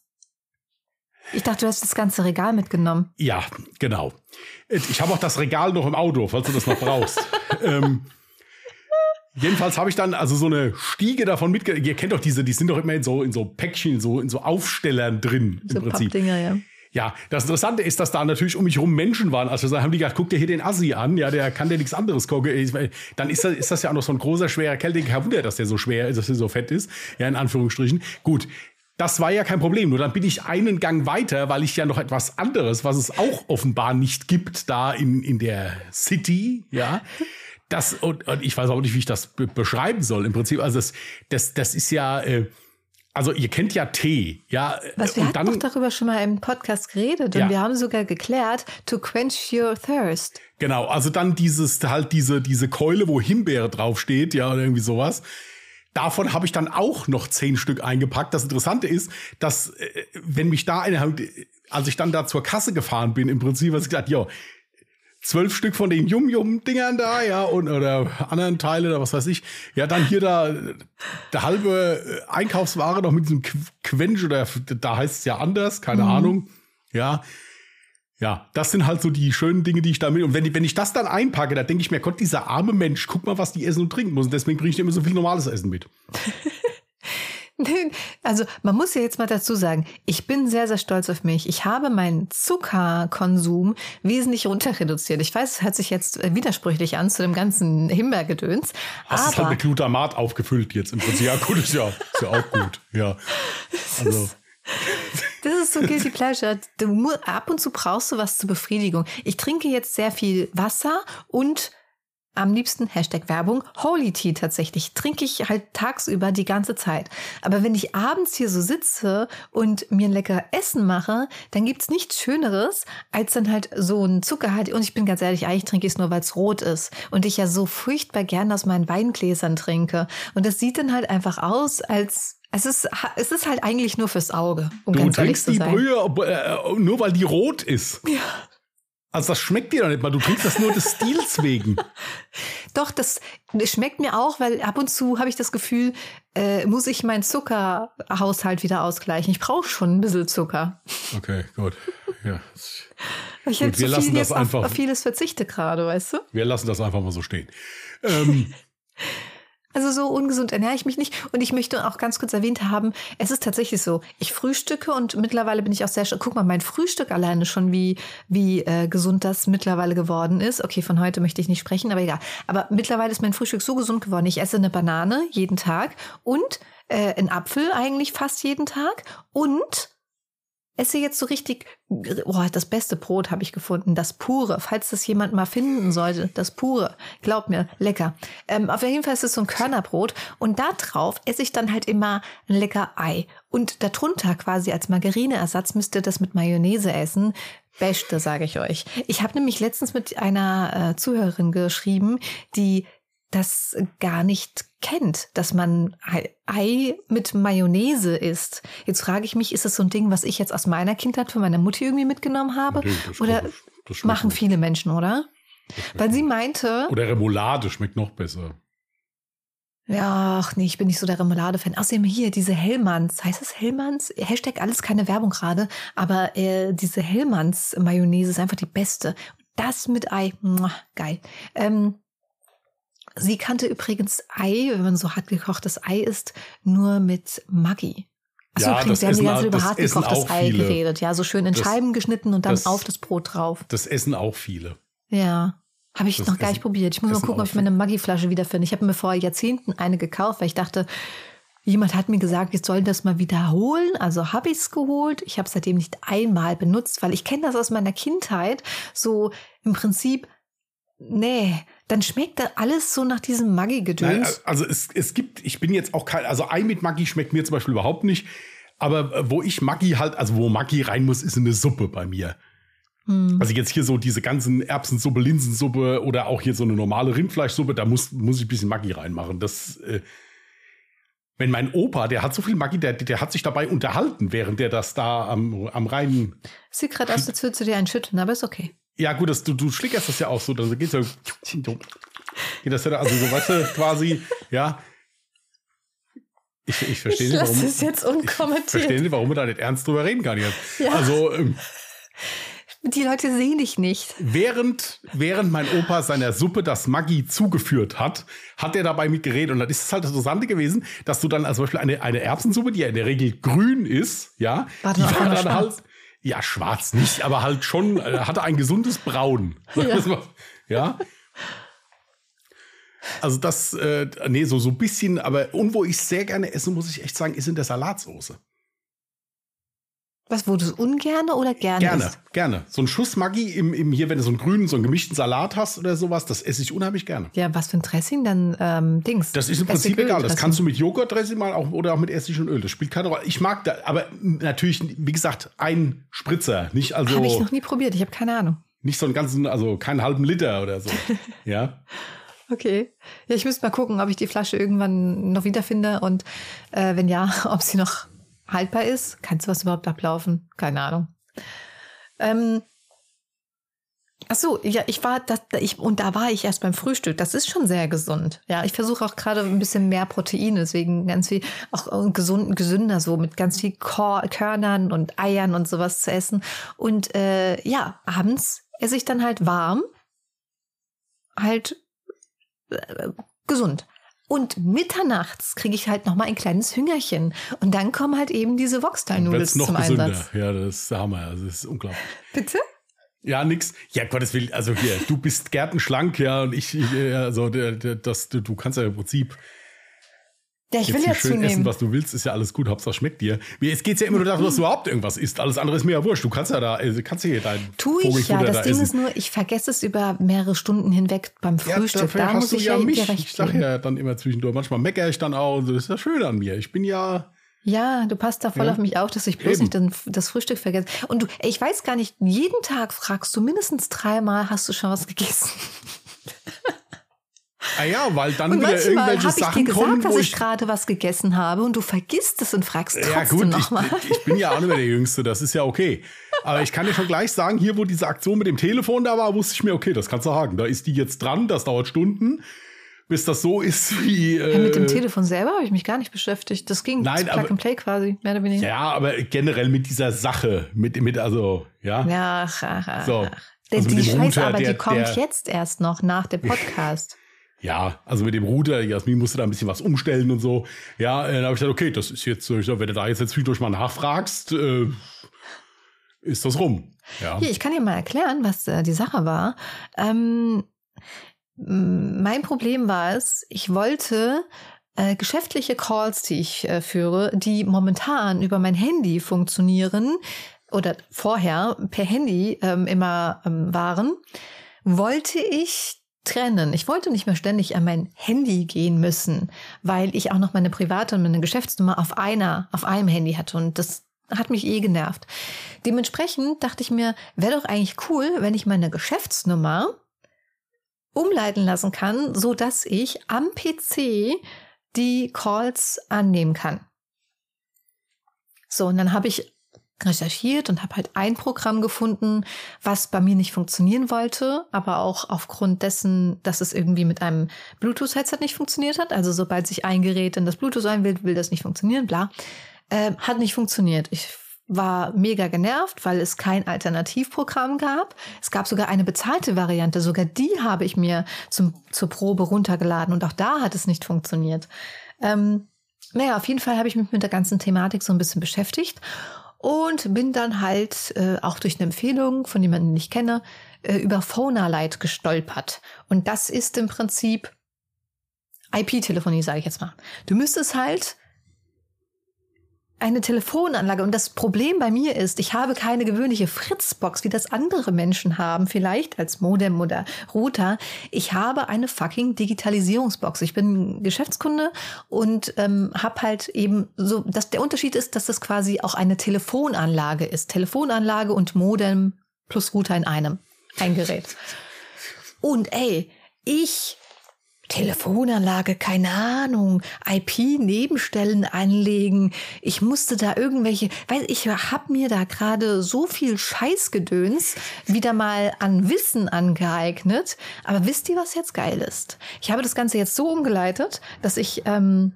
Ich dachte, du hast das ganze Regal mitgenommen. Ja, genau. Ich habe auch das Regal noch im Auto, falls du das noch brauchst. *laughs* ähm, jedenfalls habe ich dann also so eine Stiege davon mitgenommen. Ihr kennt doch diese, die sind doch immer in so, in so Päckchen, so in so Aufstellern drin so im Prinzip. Pappdinger, ja. Ja, das Interessante ist, dass da natürlich um mich rum Menschen waren. Also haben die gesagt, guck dir hier den Assi an, ja, der kann dir nichts anderes gucken. Dann ist das, ist das ja auch noch so ein großer, schwerer Kerl. Kein Wunder, dass der so schwer ist, dass der so fett ist. Ja, in Anführungsstrichen. Gut, das war ja kein Problem. Nur dann bin ich einen Gang weiter, weil ich ja noch etwas anderes, was es auch offenbar nicht gibt, da in, in der City, ja. Das, und, und ich weiß auch nicht, wie ich das be beschreiben soll. Im Prinzip, also das, das, das ist ja, äh, also ihr kennt ja Tee, ja. Was wir und hatten dann, doch darüber schon mal im Podcast geredet ja. und wir haben sogar geklärt, to quench your thirst. Genau, also dann dieses, halt diese, diese Keule, wo Himbeere draufsteht, ja, oder irgendwie sowas davon habe ich dann auch noch zehn Stück eingepackt. Das Interessante ist, dass äh, wenn mich da eine, als ich dann da zur Kasse gefahren bin, im Prinzip, was ich gesagt, ja, zwölf Stück von den Yum-Yum-Dingern da, ja, und oder anderen Teile oder was weiß ich. Ja, dann hier da der halbe Einkaufsware noch mit diesem Quench oder da heißt es ja anders, keine mhm. Ahnung. Ja. Ja, das sind halt so die schönen Dinge, die ich da mit. Und wenn, ich, wenn ich das dann einpacke, da denke ich mir, Gott, dieser arme Mensch, guck mal, was die essen und trinken müssen. Deswegen bringe ich immer so viel normales Essen mit. *laughs* Also man muss ja jetzt mal dazu sagen, ich bin sehr, sehr stolz auf mich. Ich habe meinen Zuckerkonsum wesentlich runter reduziert. Ich weiß, es hört sich jetzt äh, widersprüchlich an zu dem ganzen Himbeergedöns. Hast es halt mit Glutamat aufgefüllt jetzt im Prinzip. Ja, gut, ist ja, ist ja auch gut. Ja. *laughs* Also. Das ist so guilty pleasure. Du, ab und zu brauchst du was zur Befriedigung. Ich trinke jetzt sehr viel Wasser und am liebsten Hashtag Werbung, Holy Tea tatsächlich. Trinke ich halt tagsüber die ganze Zeit. Aber wenn ich abends hier so sitze und mir ein lecker Essen mache, dann gibt's nichts Schöneres, als dann halt so ein Zuckerhalt. Und ich bin ganz ehrlich, eigentlich trinke ich es nur, weil es rot ist. Und ich ja so furchtbar gern aus meinen Weingläsern trinke. Und das sieht dann halt einfach aus, als es ist, es ist halt eigentlich nur fürs Auge. Um du trinkst die Brühe äh, nur, weil die rot ist. Ja. Also das schmeckt dir doch nicht mal, du trinkst das nur des *laughs* Stils wegen. Doch, das schmeckt mir auch, weil ab und zu habe ich das Gefühl, äh, muss ich meinen Zuckerhaushalt wieder ausgleichen. Ich brauche schon ein bisschen Zucker. Okay, gut. Ja. *laughs* Ich gut, wir lassen viel das einfach. Auf vieles verzichte gerade, weißt du? Wir lassen das einfach mal so stehen. Ähm, *laughs* Also so ungesund ernähre ich mich nicht. Und ich möchte auch ganz kurz erwähnt haben, es ist tatsächlich so, ich frühstücke und mittlerweile bin ich auch sehr, guck mal, mein Frühstück alleine schon, wie, wie äh, gesund das mittlerweile geworden ist. Okay, von heute möchte ich nicht sprechen, aber egal. Aber mittlerweile ist mein Frühstück so gesund geworden. Ich esse eine Banane jeden Tag und äh, einen Apfel eigentlich fast jeden Tag und esse jetzt so richtig, boah, das beste Brot habe ich gefunden, das pure, falls das jemand mal finden sollte, das pure, glaub mir, lecker. Ähm, auf jeden Fall ist es so ein Körnerbrot und da drauf esse ich dann halt immer ein lecker Ei und darunter quasi als Margarineersatz müsst ihr das mit Mayonnaise essen. Beste, sage ich euch. Ich habe nämlich letztens mit einer äh, Zuhörerin geschrieben, die das gar nicht kennt, dass man Ei mit Mayonnaise isst. Jetzt frage ich mich, ist das so ein Ding, was ich jetzt aus meiner Kindheit von meiner Mutter irgendwie mitgenommen habe? Nee, oder das machen nicht. viele Menschen, oder? Weil sie meinte. Oder Remoulade schmeckt noch besser. Ja, ach nee, ich bin nicht so der Remoulade-Fan. Außerdem hier diese Hellmanns. Heißt es Hellmanns? Hashtag alles keine Werbung gerade. Aber äh, diese Hellmanns-Mayonnaise ist einfach die beste. Das mit Ei, muah, geil. Ähm, Sie kannte übrigens Ei, wenn man so hart gekochtes Ei isst, nur mit Maggi. Achso, ja, übrigens, wir haben die ganze Zeit über hart gekochtes Ei viele. geredet. Ja, so schön in das, Scheiben geschnitten und dann das, auf das Brot drauf. Das essen auch viele. Ja. Habe ich das noch gar nicht probiert. Ich muss mal gucken, ob ich meine Maggi-Flasche wiederfinde. Ich habe mir vor Jahrzehnten eine gekauft, weil ich dachte, jemand hat mir gesagt, ich soll das mal wiederholen. Also habe ich es geholt. Ich habe es seitdem nicht einmal benutzt, weil ich kenne das aus meiner Kindheit. So im Prinzip nee, dann schmeckt da alles so nach diesem Maggi-Gedöns. Also es, es gibt, ich bin jetzt auch kein, also Ei mit Maggi schmeckt mir zum Beispiel überhaupt nicht. Aber äh, wo ich Maggi halt, also wo Maggi rein muss, ist eine Suppe bei mir. Hm. Also jetzt hier so diese ganzen Erbsensuppe, Linsensuppe oder auch hier so eine normale Rindfleischsuppe, da muss, muss ich ein bisschen Maggi reinmachen. Das, äh, wenn mein Opa, der hat so viel Maggi, der, der hat sich dabei unterhalten, während der das da am, am Rhein. Sieht gerade aus, als würdest du dir einen schütteln, aber ist okay. Ja, gut, das, du, du schlickerst das ja auch so, dann geht's ja. *laughs* Geht das ja also so, weißt du, quasi, ja. Ich, ich verstehe nicht, warum. es jetzt unkommentiert. Ich verstehe nicht, warum man da nicht ernst drüber reden kann jetzt. Ja. Also. Ähm, die Leute sehen dich nicht. Während, während mein Opa seiner Suppe das Maggi zugeführt hat, hat er dabei mitgeredet. Und dann ist es halt das Interessante gewesen, dass du dann als Beispiel eine, eine Erbsensuppe, die ja in der Regel grün ist, ja, Warte, die war dann halt, ja, schwarz nicht, aber halt schon, äh, hatte ein gesundes Braun. Ja. ja. Also das, äh, nee, so, so ein bisschen, aber und wo ich sehr gerne esse, muss ich echt sagen, ist in der Salatsoße. Was, wo du es ungerne oder gerne Gerne, isst? gerne. So ein Schuss Maggi im, im, hier, wenn du so einen grünen, so einen gemischten Salat hast oder sowas, das esse ich unheimlich gerne. Ja, was für ein Dressing dann, ähm, Dings? Das ist im Prinzip egal. Das kannst du mit Joghurt-Dressing mal auch, oder auch mit Essig und Öl. Das spielt keine Rolle. Ich mag da, aber natürlich, wie gesagt, ein Spritzer, nicht also. Habe ich noch nie probiert, ich habe keine Ahnung. Nicht so einen ganzen, also keinen halben Liter oder so. *laughs* ja. Okay. Ja, ich müsste mal gucken, ob ich die Flasche irgendwann noch wiederfinde und äh, wenn ja, *laughs* ob sie noch haltbar ist. Kann sowas überhaupt ablaufen? Keine Ahnung. Ähm, Ach so, ja, ich war das, ich und da war ich erst beim Frühstück. Das ist schon sehr gesund. Ja, ich versuche auch gerade ein bisschen mehr Proteine, deswegen ganz viel auch gesund, gesünder so mit ganz viel Körnern und Eiern und sowas zu essen. Und äh, ja, abends esse ich dann halt warm, halt äh, gesund. Und mitternachts kriege ich halt noch mal ein kleines Hüngerchen. Und dann kommen halt eben diese Voxteil-Nudels zum gesünder. Einsatz. Ja, das ist Hammer. Also das ist unglaublich. Bitte? Ja, nix. Ja, Gottes Willen. Also hier, du bist gärtenschlank, ja, und ich, ich also das, du, du kannst ja im Prinzip ja, ich will ja schön zunehmen. essen, was du willst, ist ja alles gut. Hauptsache schmeckt dir. Es geht ja immer nur darum, dass du überhaupt irgendwas isst. Alles andere ist mir ja wurscht. Du kannst ja da, also kannst ja hier dein Tu ich ja. Das da Ding essen. ist nur, ich vergesse es über mehrere Stunden hinweg beim Frühstück. Ja, da muss ich ja, ja mich. Ich sag ja dann immer zwischendurch. Manchmal meckere ich dann auch. Das ist ja schön an mir. Ich bin ja. Ja, du passt da voll ja. auf mich auf, dass ich bloß Eben. nicht das Frühstück vergesse. Und du, ich weiß gar nicht, jeden Tag fragst du mindestens dreimal, hast du schon was gegessen? Ah ja, weil dann und wieder irgendwelche Sachen ich dir gesagt, kommen, dass ich, ich gerade was gegessen habe und du vergisst es und fragst trotzdem Ja gut, nochmal. Ich, ich bin ja auch nicht mehr der Jüngste, das ist ja okay. Aber ich kann dir schon gleich sagen, hier, wo diese Aktion mit dem Telefon da war, wusste ich mir, okay, das kannst du haken. Da ist die jetzt dran, das dauert Stunden bis das so ist wie. Äh, ja, mit dem Telefon selber habe ich mich gar nicht beschäftigt. Das ging nein, Plug aber, and Play quasi, mehr oder weniger. Ja, aber generell mit dieser Sache, mit, mit also, ja. Ja, ach, ach, ach. So. Also die Scheiße, aber der, die kommt jetzt erst noch nach dem *laughs* Podcast. Ja, also mit dem Router, Jasmin musste da ein bisschen was umstellen und so. Ja, äh, dann habe ich gesagt, okay, das ist jetzt, wenn du da jetzt, jetzt durch mal nachfragst, äh, ist das rum. Ja. Hier, ich kann dir mal erklären, was äh, die Sache war. Ähm, mein Problem war es, ich wollte äh, geschäftliche Calls, die ich äh, führe, die momentan über mein Handy funktionieren oder vorher per Handy ähm, immer ähm, waren, wollte ich trennen. Ich wollte nicht mehr ständig an mein Handy gehen müssen, weil ich auch noch meine private und meine Geschäftsnummer auf einer, auf einem Handy hatte und das hat mich eh genervt. Dementsprechend dachte ich mir, wäre doch eigentlich cool, wenn ich meine Geschäftsnummer umleiten lassen kann, so dass ich am PC die Calls annehmen kann. So, und dann habe ich recherchiert und habe halt ein Programm gefunden, was bei mir nicht funktionieren wollte, aber auch aufgrund dessen, dass es irgendwie mit einem Bluetooth-Headset nicht funktioniert hat. Also sobald sich ein Gerät in das Bluetooth einwählt, will das nicht funktionieren, bla. Äh, hat nicht funktioniert. Ich war mega genervt, weil es kein Alternativprogramm gab. Es gab sogar eine bezahlte Variante, sogar die habe ich mir zum, zur Probe runtergeladen und auch da hat es nicht funktioniert. Ähm, naja, auf jeden Fall habe ich mich mit der ganzen Thematik so ein bisschen beschäftigt und bin dann halt äh, auch durch eine Empfehlung von jemandem, den ich kenne, äh, über Phonalight gestolpert. Und das ist im Prinzip IP-Telefonie, sage ich jetzt mal. Du müsstest halt eine Telefonanlage. Und das Problem bei mir ist, ich habe keine gewöhnliche Fritzbox, wie das andere Menschen haben, vielleicht als Modem oder Router. Ich habe eine fucking Digitalisierungsbox. Ich bin Geschäftskunde und ähm, habe halt eben so, dass der Unterschied ist, dass das quasi auch eine Telefonanlage ist. Telefonanlage und Modem plus Router in einem. Ein Gerät. Und ey, ich Telefonanlage, keine Ahnung, IP-Nebenstellen anlegen. Ich musste da irgendwelche, weil ich hab mir da gerade so viel Scheißgedöns wieder mal an Wissen angeeignet. Aber wisst ihr, was jetzt geil ist? Ich habe das Ganze jetzt so umgeleitet, dass ich ähm,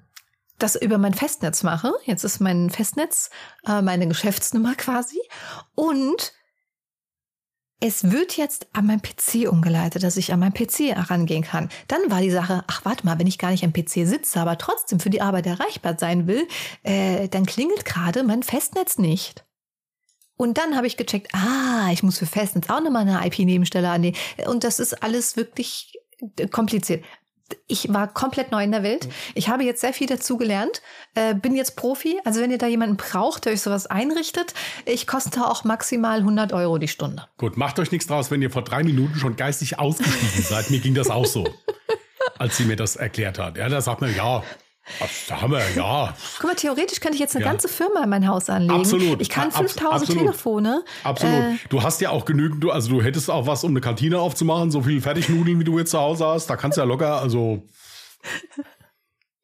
das über mein Festnetz mache. Jetzt ist mein Festnetz äh, meine Geschäftsnummer quasi. Und es wird jetzt an mein PC umgeleitet, dass ich an mein PC herangehen kann. Dann war die Sache, ach warte mal, wenn ich gar nicht am PC sitze, aber trotzdem für die Arbeit erreichbar sein will, äh, dann klingelt gerade mein Festnetz nicht. Und dann habe ich gecheckt, ah, ich muss für Festnetz auch nochmal eine IP-Nebenstelle annehmen. Und das ist alles wirklich kompliziert ich war komplett neu in der Welt. Ich habe jetzt sehr viel dazu gelernt, äh, bin jetzt Profi. Also wenn ihr da jemanden braucht, der euch sowas einrichtet, ich koste auch maximal 100 Euro die Stunde. Gut, macht euch nichts draus, wenn ihr vor drei Minuten schon geistig ausgestiegen seid. Mir ging das auch so, als sie mir das erklärt hat. Ja, da sagt man, ja, Ach, da haben wir, ja. Guck mal, theoretisch könnte ich jetzt eine ja. ganze Firma in mein Haus anlegen. Absolut. Ich kann 5000 absolut. Telefone. Absolut. Äh, du hast ja auch genügend, du, also du hättest auch was, um eine Kantine aufzumachen, so viel Fertignudeln, wie du jetzt zu Hause hast. Da kannst du ja locker, also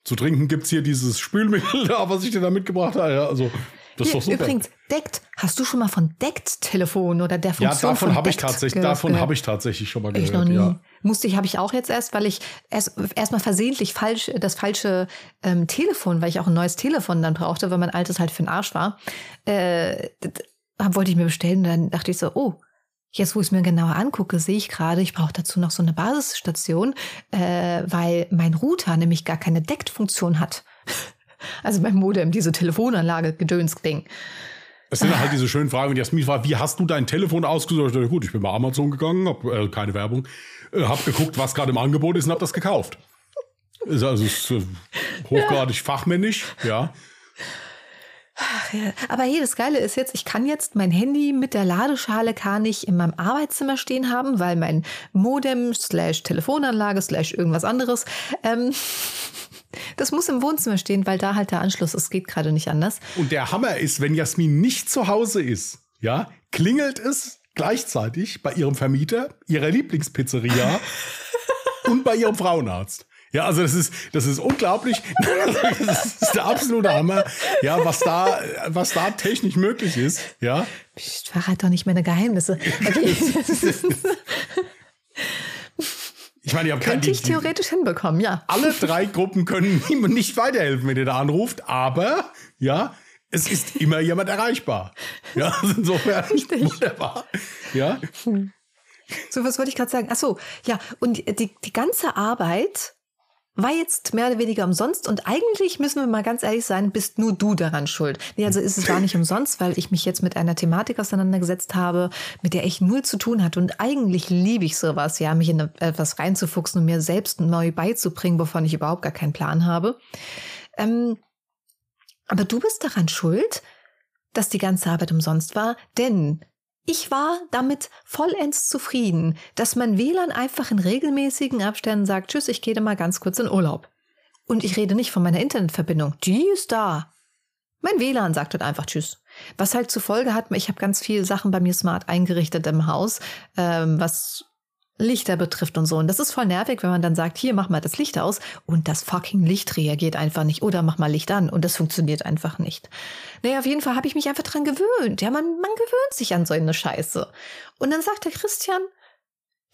zu trinken gibt es hier dieses Spülmittel *laughs* da, was ich dir da mitgebracht habe. Also das ist doch super. Übrigens, deckt. Hast du schon mal von deckt Telefon oder der Funktion Ja, davon habe ich tatsächlich, davon habe ich tatsächlich schon mal gehört. Ich noch nie. Ja. Musste ich, habe ich auch jetzt erst, weil ich erst erstmal versehentlich falsch das falsche ähm, Telefon, weil ich auch ein neues Telefon dann brauchte, weil mein altes halt für den Arsch war, äh, wollte ich mir bestellen und dann dachte ich so, oh, Jetzt, wo ich es mir genauer angucke, sehe ich gerade, ich brauche dazu noch so eine Basisstation, äh, weil mein Router nämlich gar keine Deckt-Funktion hat. *laughs* Also mein Modem, diese Telefonanlage, Gedöns-Ding. Es sind halt diese schönen Fragen. Und Jasmin fragt, wie hast du dein Telefon ausgesucht? Ich gut, ich bin bei Amazon gegangen, hab, äh, keine Werbung, äh, hab geguckt, was gerade im Angebot ist und hab das gekauft. Ist also ist, äh, hochgradig ja. fachmännisch, ja. Ach ja. Aber hey, das Geile ist jetzt, ich kann jetzt mein Handy mit der Ladeschale gar nicht in meinem Arbeitszimmer stehen haben, weil mein Modem slash Telefonanlage slash irgendwas anderes ähm, *laughs* das muss im Wohnzimmer stehen, weil da halt der Anschluss ist. Geht gerade nicht anders. Und der Hammer ist, wenn Jasmin nicht zu Hause ist, ja, klingelt es gleichzeitig bei ihrem Vermieter, ihrer Lieblingspizzeria *laughs* und bei ihrem Frauenarzt. Ja, also das ist, das ist unglaublich. *laughs* das ist der absolute Hammer. Ja, was da, was da technisch möglich ist. Ja. Ich verrate doch nicht meine Geheimnisse. Okay. Ich meine, ihr habt Könnte ich theoretisch hinbekommen, ja. Alle drei Gruppen können ihm nicht weiterhelfen, wenn ihr da anruft, aber ja, es ist immer jemand erreichbar. Ja, insofern Richtig. wunderbar. Ja. So, was wollte ich gerade sagen? Ach so, ja, und die, die ganze Arbeit war jetzt mehr oder weniger umsonst und eigentlich müssen wir mal ganz ehrlich sein, bist nur du daran schuld. Nee, also ist es gar nicht umsonst, weil ich mich jetzt mit einer Thematik auseinandergesetzt habe, mit der ich null zu tun hatte und eigentlich liebe ich sowas, ja, mich in etwas reinzufuchsen und mir selbst neu beizubringen, wovon ich überhaupt gar keinen Plan habe. Ähm, aber du bist daran schuld, dass die ganze Arbeit umsonst war, denn ich war damit vollends zufrieden, dass mein WLAN einfach in regelmäßigen Abständen sagt, tschüss, ich gehe mal ganz kurz in Urlaub. Und ich rede nicht von meiner Internetverbindung, die ist da. Mein WLAN sagt dann einfach Tschüss. Was halt zur Folge hat, ich habe ganz viele Sachen bei mir smart eingerichtet im Haus, ähm, was Lichter betrifft und so. Und das ist voll nervig, wenn man dann sagt, hier, mach mal das Licht aus und das fucking Licht reagiert einfach nicht. Oder mach mal Licht an und das funktioniert einfach nicht. Naja, auf jeden Fall habe ich mich einfach dran gewöhnt. Ja, man, man gewöhnt sich an so eine Scheiße. Und dann sagt der Christian,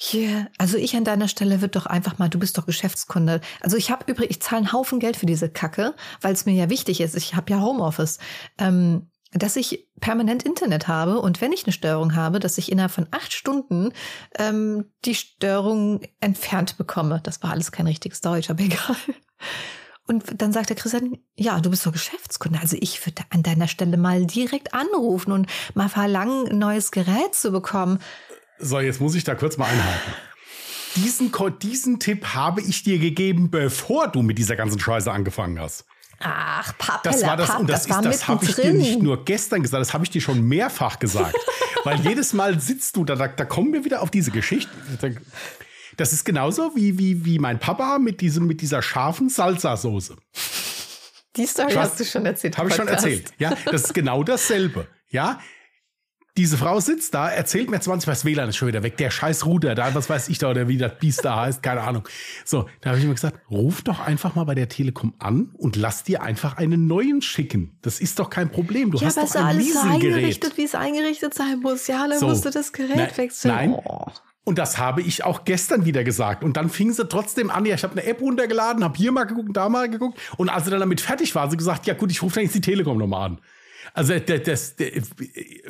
hier, also ich an deiner Stelle wird doch einfach mal, du bist doch Geschäftskunde. Also ich habe übrigens, ich zahle einen Haufen Geld für diese Kacke, weil es mir ja wichtig ist. Ich habe ja Homeoffice. Ähm, dass ich permanent Internet habe und wenn ich eine Störung habe, dass ich innerhalb von acht Stunden ähm, die Störung entfernt bekomme. Das war alles kein richtiges Deutsch, aber *laughs* egal. Und dann sagt der Christian, ja, du bist doch Geschäftskunde. Also ich würde an deiner Stelle mal direkt anrufen und mal verlangen, ein neues Gerät zu bekommen. So, jetzt muss ich da kurz mal einhaken. Diesen, diesen Tipp habe ich dir gegeben, bevor du mit dieser ganzen Scheiße angefangen hast. Ach, Papa, das war das, Pap, und das, das, das habe ich dir nicht nur gestern gesagt, das habe ich dir schon mehrfach gesagt. *laughs* Weil jedes Mal sitzt du da, da, da kommen wir wieder auf diese Geschichte. Das ist genauso wie, wie, wie mein Papa mit, diesem, mit dieser scharfen Salsa-Soße. Die Story hast du schon erzählt. Habe ich schon erzählt. Ja, das ist genau dasselbe. Ja, diese Frau sitzt da, erzählt mir 20, was WLAN ist schon wieder weg, der scheiß Router da, was weiß ich da, oder wie das Biest da heißt, keine Ahnung. So, da habe ich mir gesagt, ruf doch einfach mal bei der Telekom an und lass dir einfach einen neuen schicken. Das ist doch kein Problem. Du ja, hast doch ein alles so eingerichtet, wie es eingerichtet sein muss. Ja, dann so, musst du das Gerät nein, wechseln. Nein. Oh. Und das habe ich auch gestern wieder gesagt. Und dann fing sie trotzdem an, ja, ich habe eine App runtergeladen, habe hier mal geguckt, da mal geguckt. Und als sie dann damit fertig war, sie gesagt, ja gut, ich rufe dann jetzt die Telekom nochmal an. Also das, das,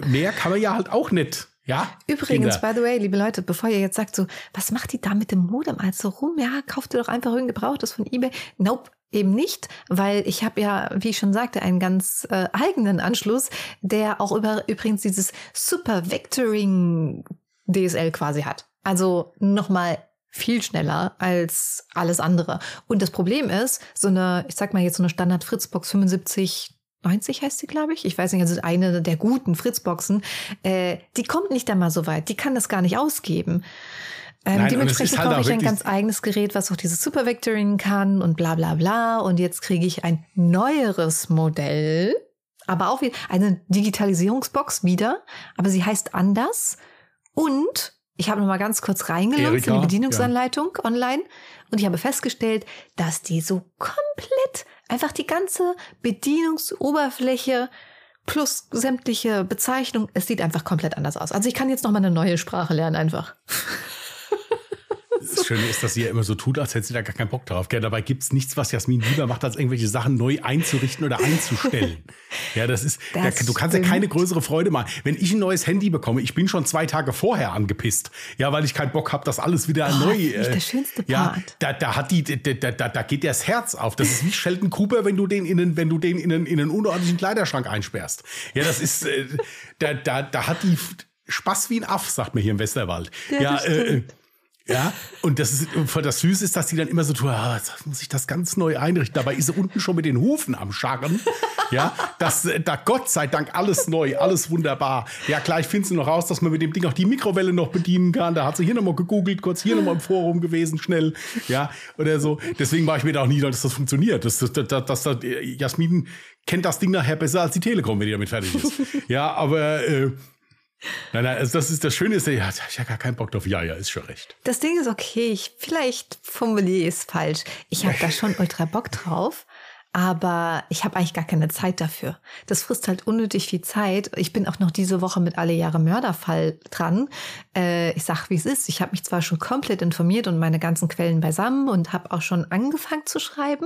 mehr kann man ja halt auch nicht. Ja, Übrigens, Kinder. by the way, liebe Leute, bevor ihr jetzt sagt so, was macht die da mit dem Modem also rum? Ja, kauft ihr doch einfach irgendein gebrauchtes von eBay. Nope, eben nicht, weil ich habe ja, wie ich schon sagte, einen ganz äh, eigenen Anschluss, der auch über übrigens dieses Super Vectoring DSL quasi hat. Also nochmal viel schneller als alles andere. Und das Problem ist, so eine, ich sag mal jetzt so eine Standard Fritzbox 75 90 heißt sie, glaube ich. Ich weiß nicht, also eine der guten Fritzboxen. Äh, die kommt nicht einmal so weit. Die kann das gar nicht ausgeben. Ähm, Nein, dementsprechend halt ich ein ganz eigenes Gerät, was auch dieses Super Vectoring kann und bla bla bla. Und jetzt kriege ich ein neueres Modell, aber auch wieder eine Digitalisierungsbox wieder, aber sie heißt anders. Und ich habe noch mal ganz kurz reingeloggt in die Bedienungsanleitung ja. online und ich habe festgestellt, dass die so komplett einfach die ganze Bedienungsoberfläche plus sämtliche Bezeichnungen, es sieht einfach komplett anders aus. Also ich kann jetzt noch mal eine neue Sprache lernen einfach. Das Schöne ist, dass sie ja immer so tut, als hätte sie da gar keinen Bock drauf. Ja, dabei es nichts, was Jasmin lieber macht, als irgendwelche Sachen neu einzurichten oder einzustellen. *laughs* ja, das ist, das da, du kannst stimmt. ja keine größere Freude machen. Wenn ich ein neues Handy bekomme, ich bin schon zwei Tage vorher angepisst. Ja, weil ich keinen Bock habe, das alles wieder oh, neu. Das ist der schönste Part. Ja, da, da hat die, da, da, da geht dir das Herz auf. Das ist wie Sheldon Cooper, wenn du den in einen, wenn du den in einen, in einen unordentlichen Kleiderschrank einsperrst. Ja, das ist, äh, da, da, da hat die Spaß wie ein Aff, sagt man hier im Westerwald. Ja, ja äh, ja, und das ist voll das Süße ist, dass die dann immer so tun, ah, muss ich das ganz neu einrichten. Dabei ist sie unten schon mit den Hufen am Scharren. Ja, das, da Gott sei Dank alles neu, alles wunderbar. Ja, klar, ich finde sie noch raus, dass man mit dem Ding auch die Mikrowelle noch bedienen kann. Da hat sie hier nochmal gegoogelt, kurz hier nochmal im Forum gewesen, schnell. Ja, oder so. Deswegen war ich mir da auch nie, dass das funktioniert. Das, das, das, das, das, Jasmin kennt das Ding nachher besser als die Telekom, wenn die damit fertig ist. ja, aber äh, Nein, nein, also das ist das Schöne ist, ja, ich habe ja gar keinen Bock drauf. Ja, ja, ist schon recht. Das Ding ist okay. Ich, vielleicht formuliere ich es falsch. Ich habe da schon ultra Bock drauf aber ich habe eigentlich gar keine Zeit dafür. Das frisst halt unnötig viel Zeit. Ich bin auch noch diese Woche mit alle Jahre Mörderfall dran. Äh, ich sag, wie es ist. Ich habe mich zwar schon komplett informiert und meine ganzen Quellen beisammen und habe auch schon angefangen zu schreiben,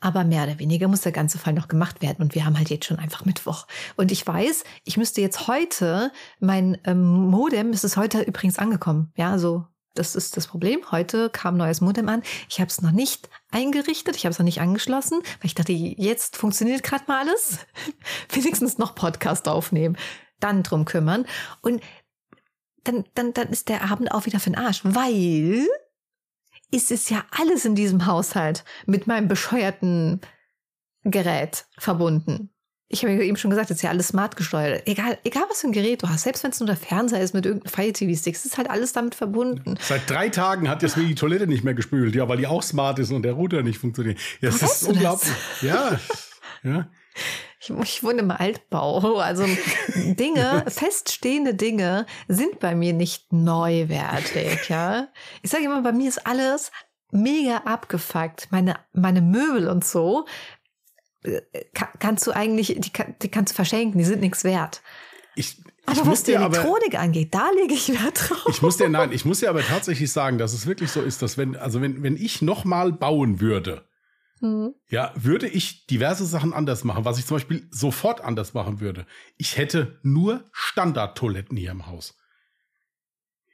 aber mehr oder weniger muss der ganze Fall noch gemacht werden und wir haben halt jetzt schon einfach Mittwoch. Und ich weiß, ich müsste jetzt heute mein ähm, Modem, ist es heute übrigens angekommen, ja, so das ist das Problem. Heute kam neues Modem an. Ich habe es noch nicht eingerichtet, ich habe es noch nicht angeschlossen, weil ich dachte, jetzt funktioniert gerade mal alles. *laughs* Wenigstens noch Podcast aufnehmen, dann drum kümmern. Und dann, dann, dann ist der Abend auch wieder für den Arsch, weil ist es ja alles in diesem Haushalt mit meinem bescheuerten Gerät verbunden ich habe eben schon gesagt, das ist ja alles smart gesteuert. Egal, egal was für ein Gerät du hast, selbst wenn es nur der Fernseher ist mit irgendeinem Fire TV-Stick, ist halt alles damit verbunden. Seit drei Tagen hat Jasmin die Toilette nicht mehr gespült, ja, weil die auch smart ist und der Router nicht funktioniert. Ja, das ist unglaublich. Das? Ja, ja. Ich, ich wohne im Altbau. Also Dinge, *laughs* feststehende Dinge sind bei mir nicht neuwertig, ja. Ich sage immer, bei mir ist alles mega abgefuckt. Meine, meine Möbel und so kannst du eigentlich, die, die kannst du verschenken, die sind nichts wert. Ich, aber was die Elektronik aber, angeht, da lege ich Wert drauf. Ich muss dir, nein, ich muss dir aber tatsächlich sagen, dass es wirklich so ist, dass wenn, also wenn, wenn ich nochmal bauen würde, mhm. ja, würde ich diverse Sachen anders machen, was ich zum Beispiel sofort anders machen würde. Ich hätte nur Standardtoiletten hier im Haus.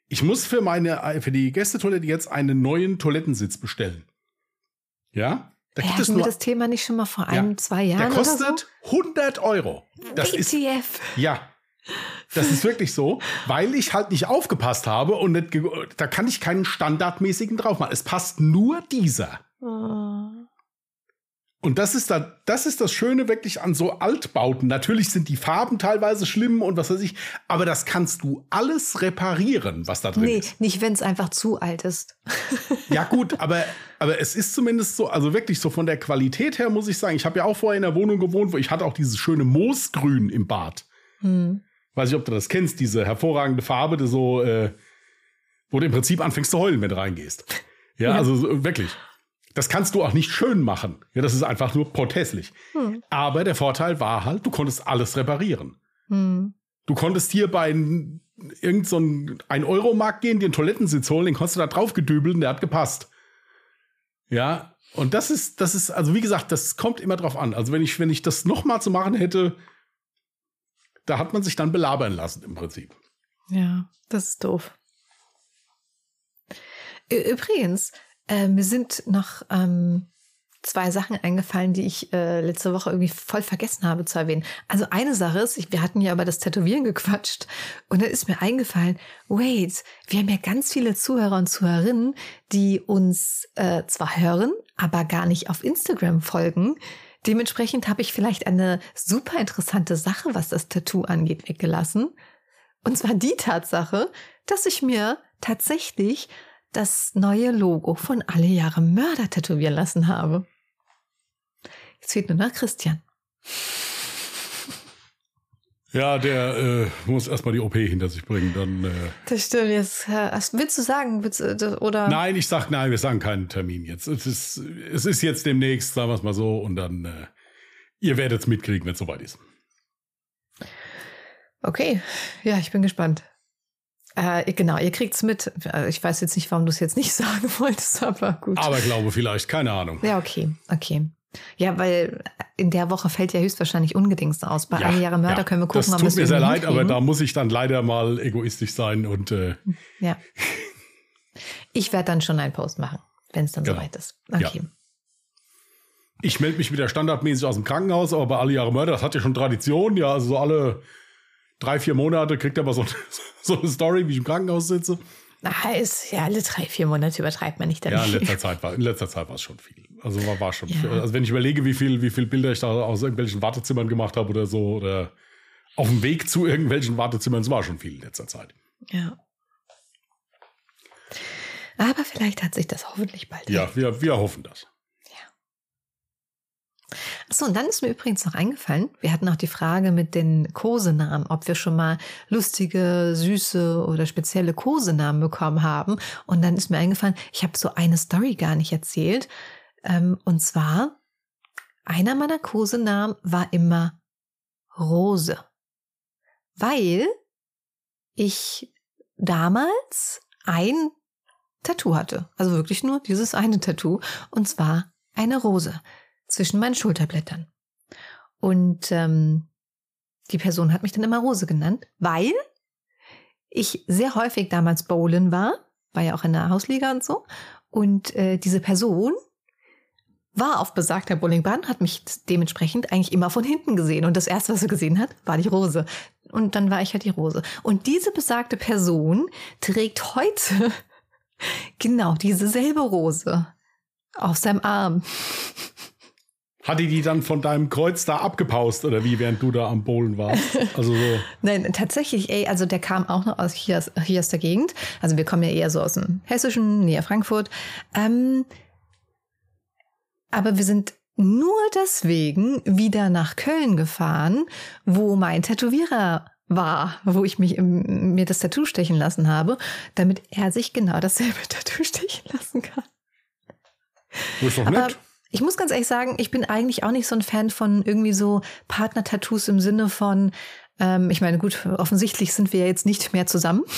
Ich muss für meine, für die Gästetoilette jetzt einen neuen Toilettensitz bestellen. Ja? Da gibt es nur, wir das Thema nicht schon mal vor ein, ja, zwei Jahren? Der kostet so? 100 Euro. Das WTF. ist ja. Das ist wirklich so, weil ich halt nicht aufgepasst habe und nicht, da kann ich keinen standardmäßigen drauf machen. Es passt nur dieser. Oh. Und das ist da, das ist das Schöne wirklich an so Altbauten. Natürlich sind die Farben teilweise schlimm und was weiß ich, aber das kannst du alles reparieren, was da drin nee, ist. Nee, nicht, wenn es einfach zu alt ist. ja, gut, aber, aber es ist zumindest so, also wirklich so von der Qualität her muss ich sagen, ich habe ja auch vorher in der Wohnung gewohnt, wo ich hatte auch dieses schöne Moosgrün im Bad. Hm. Weiß ich, ob du das kennst, diese hervorragende Farbe, die so, äh, wo du im Prinzip anfängst zu heulen, wenn du reingehst. Ja, ja. also wirklich. Das kannst du auch nicht schön machen. Ja, das ist einfach nur pothässlich. Hm. Aber der Vorteil war halt, du konntest alles reparieren. Hm. Du konntest hier bei irgendeinem so ein Euro-Markt gehen, dir einen Toilettensitz holen, den konntest du da drauf gedübeln, der hat gepasst. Ja, und das ist, das ist, also wie gesagt, das kommt immer drauf an. Also wenn ich, wenn ich das nochmal zu machen hätte, da hat man sich dann belabern lassen im Prinzip. Ja, das ist doof. Übrigens, äh, mir sind noch ähm, zwei Sachen eingefallen, die ich äh, letzte Woche irgendwie voll vergessen habe zu erwähnen. Also eine Sache ist, ich, wir hatten ja über das Tätowieren gequatscht und dann ist mir eingefallen, wait, wir haben ja ganz viele Zuhörer und Zuhörerinnen, die uns äh, zwar hören, aber gar nicht auf Instagram folgen. Dementsprechend habe ich vielleicht eine super interessante Sache, was das Tattoo angeht, weggelassen. Und zwar die Tatsache, dass ich mir tatsächlich das neue Logo von Alle Jahre Mörder tätowieren lassen habe. Jetzt fehlt nur noch Christian. Ja, der äh, muss erstmal die OP hinter sich bringen. Dann, äh das stimmt. Jetzt, äh, willst du sagen, willst, äh, oder? Nein, ich sag nein, wir sagen keinen Termin jetzt. Es ist, es ist jetzt demnächst, sagen wir es mal so, und dann äh, ihr werdet es mitkriegen, wenn es soweit ist. Okay, ja, ich bin gespannt. Äh, genau, ihr kriegt's mit. Äh, ich weiß jetzt nicht, warum du es jetzt nicht *laughs* sagen wolltest, aber gut. Aber glaube vielleicht, keine Ahnung. Ja, okay, okay. Ja, weil in der Woche fällt ja höchstwahrscheinlich ungedingst aus. Bei ja, Alle Jahre Mörder ja. können wir gucken, das tut mir sehr leid, aber da muss ich dann leider mal egoistisch sein und äh ja. Ich werde dann schon einen Post machen, wenn es dann genau. soweit ist. Okay. Ja. Ich melde mich wieder standardmäßig aus dem Krankenhaus, aber bei Alle Jahre Mörder, das hat ja schon Tradition, ja, also so alle drei, vier Monate kriegt er aber so, *laughs* so eine Story, wie ich im Krankenhaus sitze. Na, ist ja alle drei, vier Monate übertreibt man nicht. Dann ja, in letzter Zeit war in letzter Zeit war es schon viel. Also war, war schon. Ja. Viel. Also wenn ich überlege, wie viel, wie viel Bilder ich da aus irgendwelchen Wartezimmern gemacht habe oder so oder auf dem Weg zu irgendwelchen Wartezimmern, es war schon viel in letzter Zeit. Ja. Aber vielleicht hat sich das hoffentlich bald. Ja, wir, wir hoffen das. Achso, und dann ist mir übrigens noch eingefallen, wir hatten auch die Frage mit den Kosenamen, ob wir schon mal lustige, süße oder spezielle Kosenamen bekommen haben. Und dann ist mir eingefallen, ich habe so eine Story gar nicht erzählt. Ähm, und zwar, einer meiner Kosenamen war immer Rose. Weil ich damals ein Tattoo hatte. Also wirklich nur dieses eine Tattoo. Und zwar eine Rose zwischen meinen Schulterblättern. Und ähm, die Person hat mich dann immer Rose genannt, weil ich sehr häufig damals bowlen war, war ja auch in der Hausliga und so. Und äh, diese Person war auf besagter Bowlingbahn, hat mich dementsprechend eigentlich immer von hinten gesehen. Und das erste, was er gesehen hat, war die Rose. Und dann war ich halt die Rose. Und diese besagte Person trägt heute *laughs* genau diese selbe Rose auf seinem Arm. Hat die die dann von deinem Kreuz da abgepaust oder wie, während du da am Bowlen warst? Also so. *laughs* Nein, tatsächlich, ey, also der kam auch noch aus hier, hier aus der Gegend. Also wir kommen ja eher so aus dem Hessischen, näher Frankfurt. Ähm, aber wir sind nur deswegen wieder nach Köln gefahren, wo mein Tätowierer war, wo ich mich im, mir das Tattoo stechen lassen habe, damit er sich genau dasselbe *laughs* Tattoo stechen lassen kann. Das ist doch nett. Ich muss ganz ehrlich sagen, ich bin eigentlich auch nicht so ein Fan von irgendwie so Partner-Tattoos im Sinne von, ähm, ich meine, gut, offensichtlich sind wir ja jetzt nicht mehr zusammen. *laughs*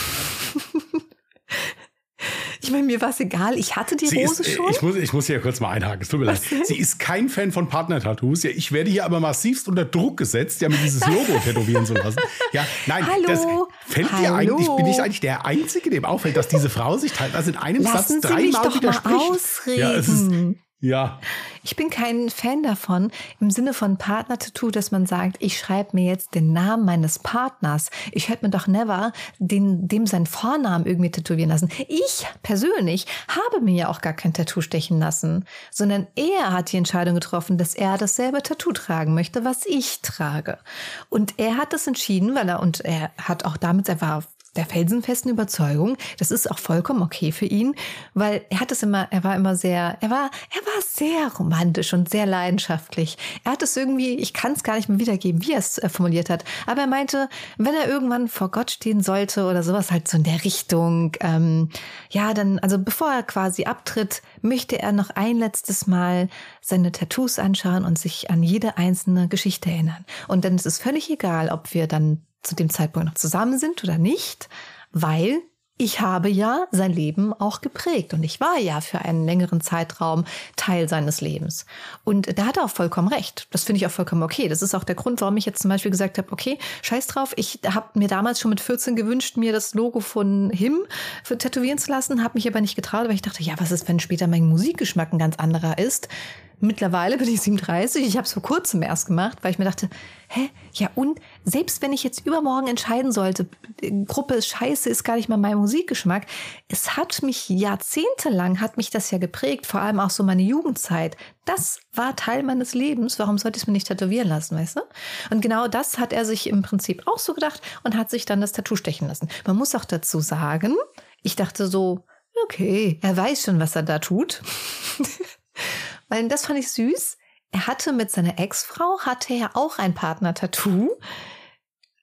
Ich meine, mir war es egal. Ich hatte die sie Rose ist, schon. Ich muss, ich muss hier kurz mal einhaken. Es tut mir leid. Sie ist kein Fan von Partner-Tattoos. Ja, ich werde hier aber massivst unter Druck gesetzt, ja, mir dieses Logo *laughs* tätowieren zu lassen. Ja, nein, Hallo? das fällt Hallo? dir eigentlich, bin ich eigentlich der Einzige, dem auffällt, dass diese Frau sich teilweise in einem Lassen Satz dreimal widerspricht. Ausreden. Ja, es ist, ja. Ich bin kein Fan davon im Sinne von Partner-Tattoo, dass man sagt, ich schreibe mir jetzt den Namen meines Partners. Ich hätte mir doch never den, dem seinen Vornamen irgendwie tätowieren lassen. Ich persönlich habe mir ja auch gar kein Tattoo stechen lassen, sondern er hat die Entscheidung getroffen, dass er dasselbe Tattoo tragen möchte, was ich trage. Und er hat das entschieden, weil er, und er hat auch damit, er war der felsenfesten Überzeugung, das ist auch vollkommen okay für ihn, weil er hat es immer, er war immer sehr, er war, er war sehr romantisch und sehr leidenschaftlich. Er hat es irgendwie, ich kann es gar nicht mehr wiedergeben, wie er es äh, formuliert hat, aber er meinte, wenn er irgendwann vor Gott stehen sollte oder sowas halt so in der Richtung, ähm, ja, dann, also bevor er quasi abtritt, möchte er noch ein letztes Mal seine Tattoos anschauen und sich an jede einzelne Geschichte erinnern. Und dann ist es völlig egal, ob wir dann zu dem Zeitpunkt noch zusammen sind oder nicht, weil ich habe ja sein Leben auch geprägt und ich war ja für einen längeren Zeitraum Teil seines Lebens. Und da hat er auch vollkommen recht. Das finde ich auch vollkommen okay. Das ist auch der Grund, warum ich jetzt zum Beispiel gesagt habe, okay, scheiß drauf. Ich habe mir damals schon mit 14 gewünscht, mir das Logo von Him tätowieren zu lassen, habe mich aber nicht getraut, weil ich dachte, ja, was ist, wenn später mein Musikgeschmack ein ganz anderer ist? Mittlerweile bin ich 37. Ich habe es vor kurzem erst gemacht, weil ich mir dachte, hä, ja und selbst wenn ich jetzt übermorgen entscheiden sollte, Gruppe ist scheiße, ist gar nicht mal mein Musikgeschmack. Es hat mich jahrzehntelang hat mich das ja geprägt, vor allem auch so meine Jugendzeit. Das war Teil meines Lebens. Warum sollte ich es mir nicht tätowieren lassen, weißt du? Und genau das hat er sich im Prinzip auch so gedacht und hat sich dann das Tattoo stechen lassen. Man muss auch dazu sagen, ich dachte so, Okay, er weiß schon, was er da tut. *laughs* Weil das fand ich süß. Er hatte mit seiner Ex-Frau, hatte er auch ein Partner-Tattoo.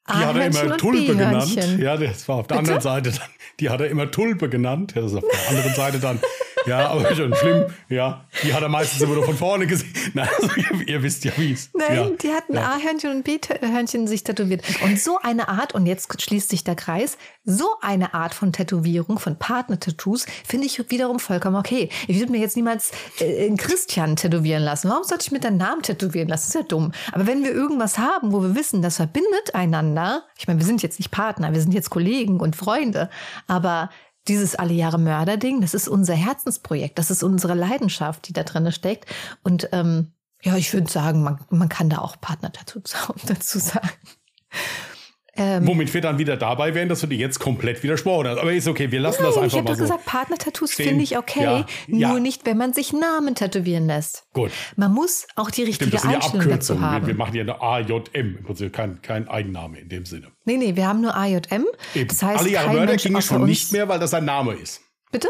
Die hat er immer Tulpe genannt. Ja, das war auf der Bitte? anderen Seite dann. Die hat er immer Tulpe genannt. Das ist auf der anderen Seite dann ja, aber schon schlimm. Ja, die hat er meistens immer nur von vorne gesehen. *laughs* Nein, also ihr, wisst ja, wie es. Nein, ja. die hatten ja. A-Hörnchen und B-Hörnchen sich tätowiert. Und so eine Art, und jetzt schließt sich der Kreis, so eine Art von Tätowierung, von Partner-Tattoos, finde ich wiederum vollkommen okay. Ich würde mir jetzt niemals äh, einen Christian tätowieren lassen. Warum sollte ich mir deinen Namen tätowieren lassen? Das ist ja dumm. Aber wenn wir irgendwas haben, wo wir wissen, das verbindet einander, ich meine, wir sind jetzt nicht Partner, wir sind jetzt Kollegen und Freunde, aber dieses alle Jahre Mörder-Ding, das ist unser Herzensprojekt, das ist unsere Leidenschaft, die da drin steckt. Und ähm, ja, ich würde sagen, man, man kann da auch Partner dazu, *laughs* dazu sagen. Ähm, Womit wir dann wieder dabei wären, dass du dir jetzt komplett widersprochen hast. Aber ist okay, wir lassen nein, das einfach mal so. Ich habe doch gesagt, Partner-Tattoos finde ich okay, ja, nur ja. nicht, wenn man sich Namen tätowieren lässt. Gut. Man muss auch die richtige Stimmt, das Einstellung dazu haben. Wir, wir, machen ja eine AJM, im Prinzip kein, kein Eigenname in dem Sinne. Nee, nee, wir haben nur AJM. Eben. Das heißt, Alle Jahre Mörder ginge schon nicht mehr, weil das ein Name ist. Bitte?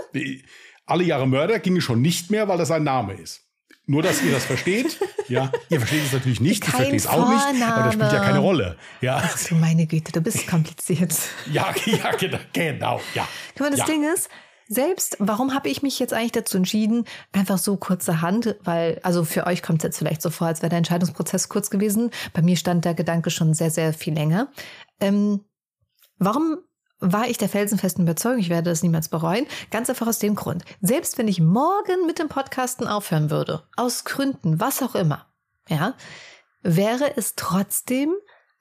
Alle Jahre Mörder ginge schon nicht mehr, weil das ein Name ist. Nur, dass ihr das versteht. Ja, ihr versteht es natürlich nicht, ich verstehe es auch nicht, aber das spielt ja keine Rolle. Ja. Ach du meine Güte, du bist kompliziert. ja, *laughs* ja, genau, genau, ja. Guck mal, das ja. Ding ist, selbst, warum habe ich mich jetzt eigentlich dazu entschieden, einfach so kurzerhand, weil, also für euch kommt es jetzt vielleicht so vor, als wäre der Entscheidungsprozess kurz gewesen. Bei mir stand der Gedanke schon sehr, sehr viel länger. Ähm, warum war ich der felsenfesten Überzeugung, ich werde das niemals bereuen. Ganz einfach aus dem Grund. Selbst wenn ich morgen mit dem Podcasten aufhören würde, aus Gründen, was auch immer, ja, wäre es trotzdem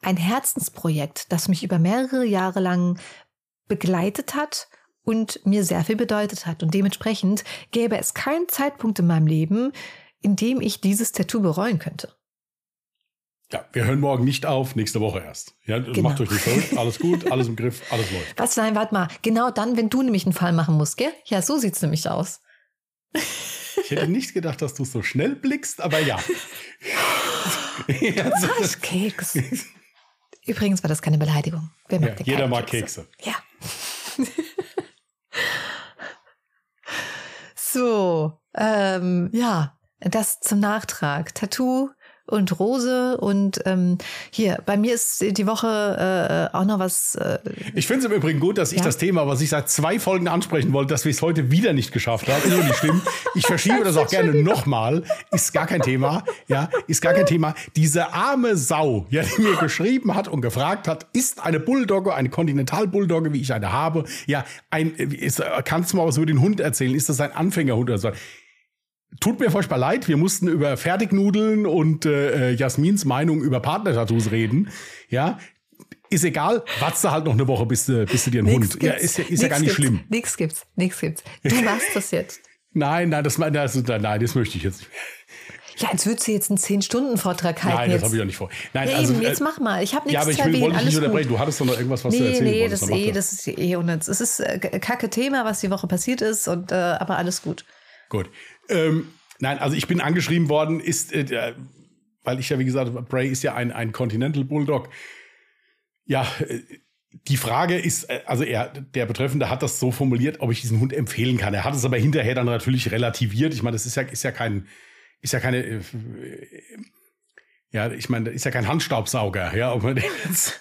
ein Herzensprojekt, das mich über mehrere Jahre lang begleitet hat und mir sehr viel bedeutet hat. Und dementsprechend gäbe es keinen Zeitpunkt in meinem Leben, in dem ich dieses Tattoo bereuen könnte. Ja, wir hören morgen nicht auf, nächste Woche erst. Ja, genau. macht euch nicht verrückt, alles gut, alles im Griff, alles läuft. Was, nein, warte mal. Genau dann, wenn du nämlich einen Fall machen musst, gell? Ja, so sieht's nämlich aus. Ich hätte nicht gedacht, dass du so schnell blickst, aber ja. *laughs* ja so Keks. Übrigens war das keine Beleidigung. Wer mag ja, jeder mag Kekse. Kekse. Ja. *laughs* so, ähm, ja, das zum Nachtrag. Tattoo und Rose und ähm, hier, bei mir ist die Woche äh, auch noch was. Äh, ich finde es im Übrigen gut, dass ich das Thema, was ich seit zwei Folgen ansprechen wollte, dass wir es heute wieder nicht geschafft haben. Ist nicht schlimm. Ich verschiebe das auch gerne nochmal. Ist gar kein Thema. Ja, ist gar kein Thema. Diese arme Sau, ja, die mir geschrieben hat und gefragt hat, ist eine Bulldogge, eine Kontinental-Bulldogge, wie ich eine habe, ja, ein, ist, kannst du mal was über den Hund erzählen? Ist das ein Anfängerhund oder so? Tut mir furchtbar leid, wir mussten über Fertignudeln und äh, äh, Jasmins Meinung über Partner-Tattoos reden. Ja, ist egal, warte halt noch eine Woche, bis du, bis du dir einen nix Hund. Ja, ist, ist ja gar nicht gibt's, schlimm. Nichts gibt's, nichts gibt's. Du machst das jetzt. *laughs* nein, nein, das, das, nein, das möchte ich jetzt nicht. Ja, als würdest du jetzt einen 10-Stunden-Vortrag halten. Nein, das habe ich auch nicht vor. Nein, ja, also, eben, jetzt äh, mach mal. Ich habe nichts Ja, aber ich will, wollte dich nicht unterbrechen. Du hattest doch noch irgendwas, was nee, du erzählen nee, wolltest. Das nee, eh, das ist eh unnütz. Es ist äh, kacke Thema, was die Woche passiert ist, und, äh, aber alles gut. Gut. Ähm, Nein, also ich bin angeschrieben worden, ist, äh, weil ich ja, wie gesagt, Bray ist ja ein, ein Continental Bulldog. Ja, äh, die Frage ist, äh, also er, der Betreffende hat das so formuliert, ob ich diesen Hund empfehlen kann. Er hat es aber hinterher dann natürlich relativiert. Ich meine, das ist ja, ist ja kein, ist ja keine, äh, ja, ich meine, ist ja kein Handstaubsauger, ja, ob man den *laughs* jetzt,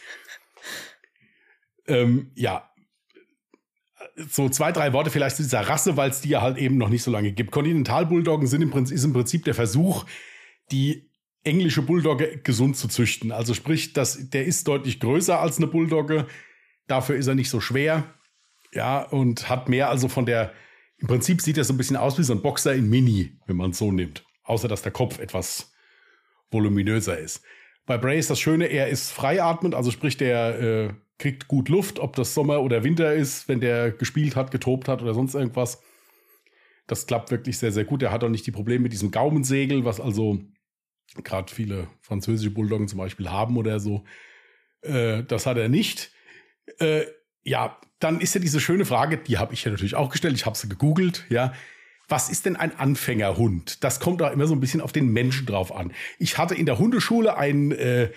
ähm, ja, so zwei, drei Worte vielleicht zu dieser Rasse, weil es die ja halt eben noch nicht so lange gibt. Continental Bulldoggen sind im Prinzip, ist im Prinzip der Versuch, die englische Bulldogge gesund zu züchten. Also sprich, das, der ist deutlich größer als eine Bulldogge. Dafür ist er nicht so schwer. Ja, und hat mehr also von der, im Prinzip sieht er so ein bisschen aus wie so ein Boxer in Mini, wenn man es so nimmt. Außer, dass der Kopf etwas voluminöser ist. Bei Bray ist das Schöne, er ist freiatmend, also sprich, der äh, kriegt gut Luft, ob das Sommer oder Winter ist, wenn der gespielt hat, getobt hat oder sonst irgendwas. Das klappt wirklich sehr, sehr gut. Er hat auch nicht die Probleme mit diesem Gaumensegel, was also gerade viele französische Bulldoggen zum Beispiel haben oder so. Äh, das hat er nicht. Äh, ja, dann ist ja diese schöne Frage, die habe ich ja natürlich auch gestellt, ich habe sie gegoogelt, ja. Was ist denn ein Anfängerhund? Das kommt auch immer so ein bisschen auf den Menschen drauf an. Ich hatte in der Hundeschule einen äh,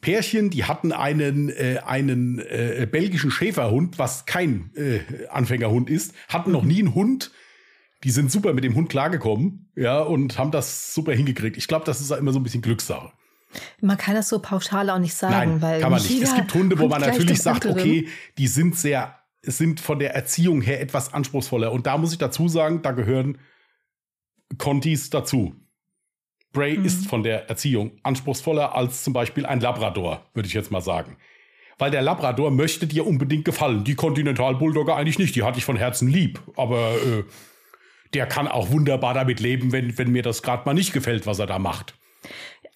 Pärchen, die hatten einen, äh, einen äh, belgischen Schäferhund, was kein äh, Anfängerhund ist, hatten noch nie einen Hund. Die sind super mit dem Hund klargekommen, ja, und haben das super hingekriegt. Ich glaube, das ist immer so ein bisschen Glückssache. Man kann das so pauschal auch nicht sagen, Nein, weil kann man nicht. Es gibt Hunde, wo man natürlich sagt, okay, die sind sehr, sind von der Erziehung her etwas anspruchsvoller. Und da muss ich dazu sagen, da gehören Contis dazu. Bray mhm. ist von der Erziehung anspruchsvoller als zum Beispiel ein Labrador, würde ich jetzt mal sagen. Weil der Labrador möchte dir unbedingt gefallen. Die Continental Bulldogger eigentlich nicht. Die hatte ich von Herzen lieb. Aber äh, der kann auch wunderbar damit leben, wenn, wenn mir das gerade mal nicht gefällt, was er da macht.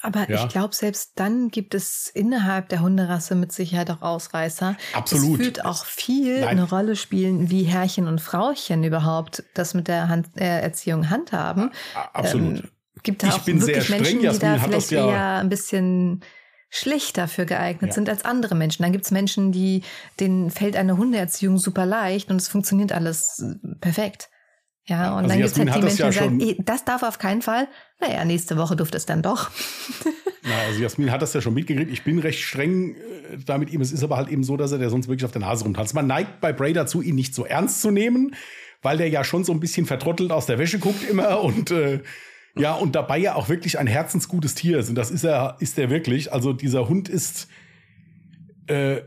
Aber ja. ich glaube, selbst dann gibt es innerhalb der Hunderasse mit Sicherheit auch Ausreißer. Absolut. Es wird auch viel Nein. eine Rolle spielen, wie Herrchen und Frauchen überhaupt das mit der Hand, äh, Erziehung handhaben. Absolut. Ähm, gibt da ich auch wirklich sehr Menschen, streng, die da vielleicht ja eher ein bisschen schlechter für geeignet ja. sind als andere Menschen. Dann gibt es Menschen, die denen fällt eine Hundeerziehung super leicht und es funktioniert alles perfekt. Ja, und also dann gibt es halt die Menschen, die sagen, eh, das darf auf keinen Fall. Naja, nächste Woche durfte es dann doch. *laughs* Na, also Jasmin hat das ja schon mitgekriegt. Ich bin recht streng äh, da mit ihm. Es ist aber halt eben so, dass er der sonst wirklich auf der Nase rumtanzt. Man neigt bei Bray dazu, ihn nicht so ernst zu nehmen, weil der ja schon so ein bisschen vertrottelt aus der Wäsche guckt immer und äh, ja, und dabei ja auch wirklich ein herzensgutes Tier ist. Und das ist er, ist er wirklich. Also dieser Hund ist, äh,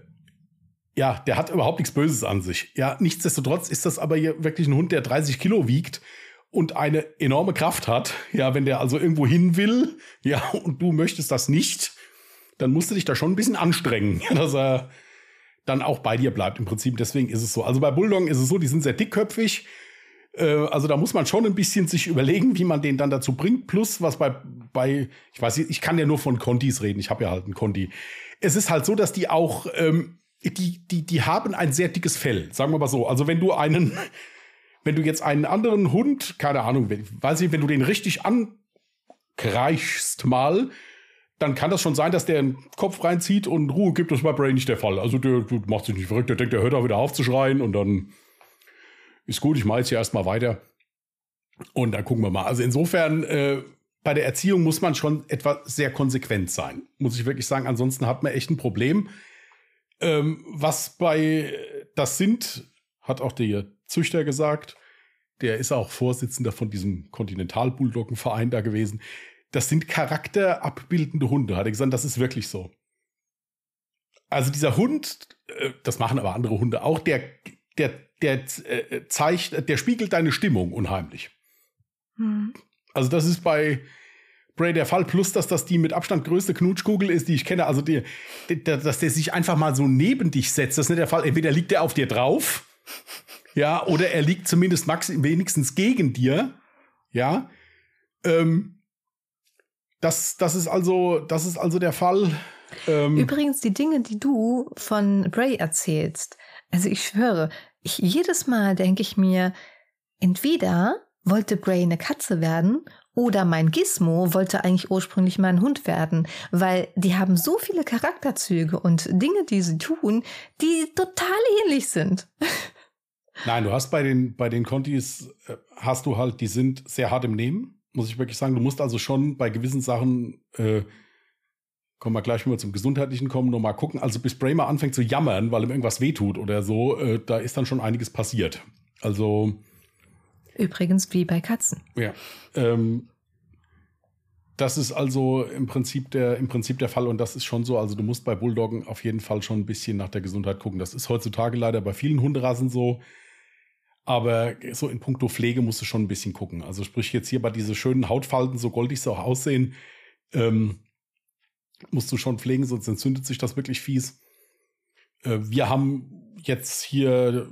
ja, der hat überhaupt nichts Böses an sich. Ja, nichtsdestotrotz ist das aber hier wirklich ein Hund, der 30 Kilo wiegt und eine enorme Kraft hat. Ja, wenn der also irgendwo hin will, ja, und du möchtest das nicht, dann musst du dich da schon ein bisschen anstrengen, *laughs* dass er dann auch bei dir bleibt im Prinzip. Deswegen ist es so. Also bei Bulldoggen ist es so, die sind sehr dickköpfig. Äh, also da muss man schon ein bisschen sich überlegen, wie man den dann dazu bringt. Plus, was bei, bei ich weiß nicht, ich kann ja nur von Contis reden. Ich habe ja halt einen Conti. Es ist halt so, dass die auch ähm, die, die, die haben ein sehr dickes Fell, sagen wir mal so. Also wenn du einen, *laughs* wenn du jetzt einen anderen Hund, keine Ahnung, weiß ich, wenn du den richtig ankreichst mal, dann kann das schon sein, dass der den Kopf reinzieht und Ruhe gibt. Das ist bei Bray nicht der Fall. Also der, der macht sich nicht verrückt, der denkt, der hört auch wieder auf zu schreien und dann ist gut, ich mache jetzt hier erstmal weiter. Und dann gucken wir mal. Also insofern, äh, bei der Erziehung muss man schon etwa sehr konsequent sein. Muss ich wirklich sagen. Ansonsten hat man echt ein Problem. Ähm, was bei das sind, hat auch der Züchter gesagt, der ist auch Vorsitzender von diesem Kontinental-Bulldoggen-Verein da gewesen. Das sind charakterabbildende Hunde, hat er gesagt, das ist wirklich so. Also dieser Hund, äh, das machen aber andere Hunde auch, der, der, der äh, zeigt, der spiegelt deine Stimmung unheimlich. Hm. Also das ist bei, Bray der Fall, plus dass das die mit Abstand größte Knutschkugel ist, die ich kenne. Also, die, die, dass der sich einfach mal so neben dich setzt, das ist nicht der Fall. Entweder liegt er auf dir drauf, ja, oder er liegt zumindest max wenigstens gegen dir, ja. Ähm, das, das, ist also, das ist also der Fall. Ähm, Übrigens, die Dinge, die du von Bray erzählst, also ich schwöre, ich, jedes Mal denke ich mir, entweder wollte Bray eine Katze werden oder mein Gizmo wollte eigentlich ursprünglich mal ein Hund werden, weil die haben so viele Charakterzüge und Dinge, die sie tun, die total ähnlich sind. Nein, du hast bei den, bei den Contis, äh, hast du halt, die sind sehr hart im Nehmen, muss ich wirklich sagen. Du musst also schon bei gewissen Sachen, äh, kommen wir gleich mal zum Gesundheitlichen kommen, noch mal gucken. Also bis mal anfängt zu jammern, weil ihm irgendwas wehtut oder so, äh, da ist dann schon einiges passiert. Also Übrigens wie bei Katzen. Ja. Ähm, das ist also im Prinzip der im Prinzip der Fall und das ist schon so. Also du musst bei Bulldoggen auf jeden Fall schon ein bisschen nach der Gesundheit gucken. Das ist heutzutage leider bei vielen Hunderassen so. Aber so in puncto Pflege musst du schon ein bisschen gucken. Also sprich jetzt hier bei diese schönen Hautfalten, so goldig sie auch aussehen, ähm, musst du schon pflegen, sonst entzündet sich das wirklich fies. Äh, wir haben jetzt hier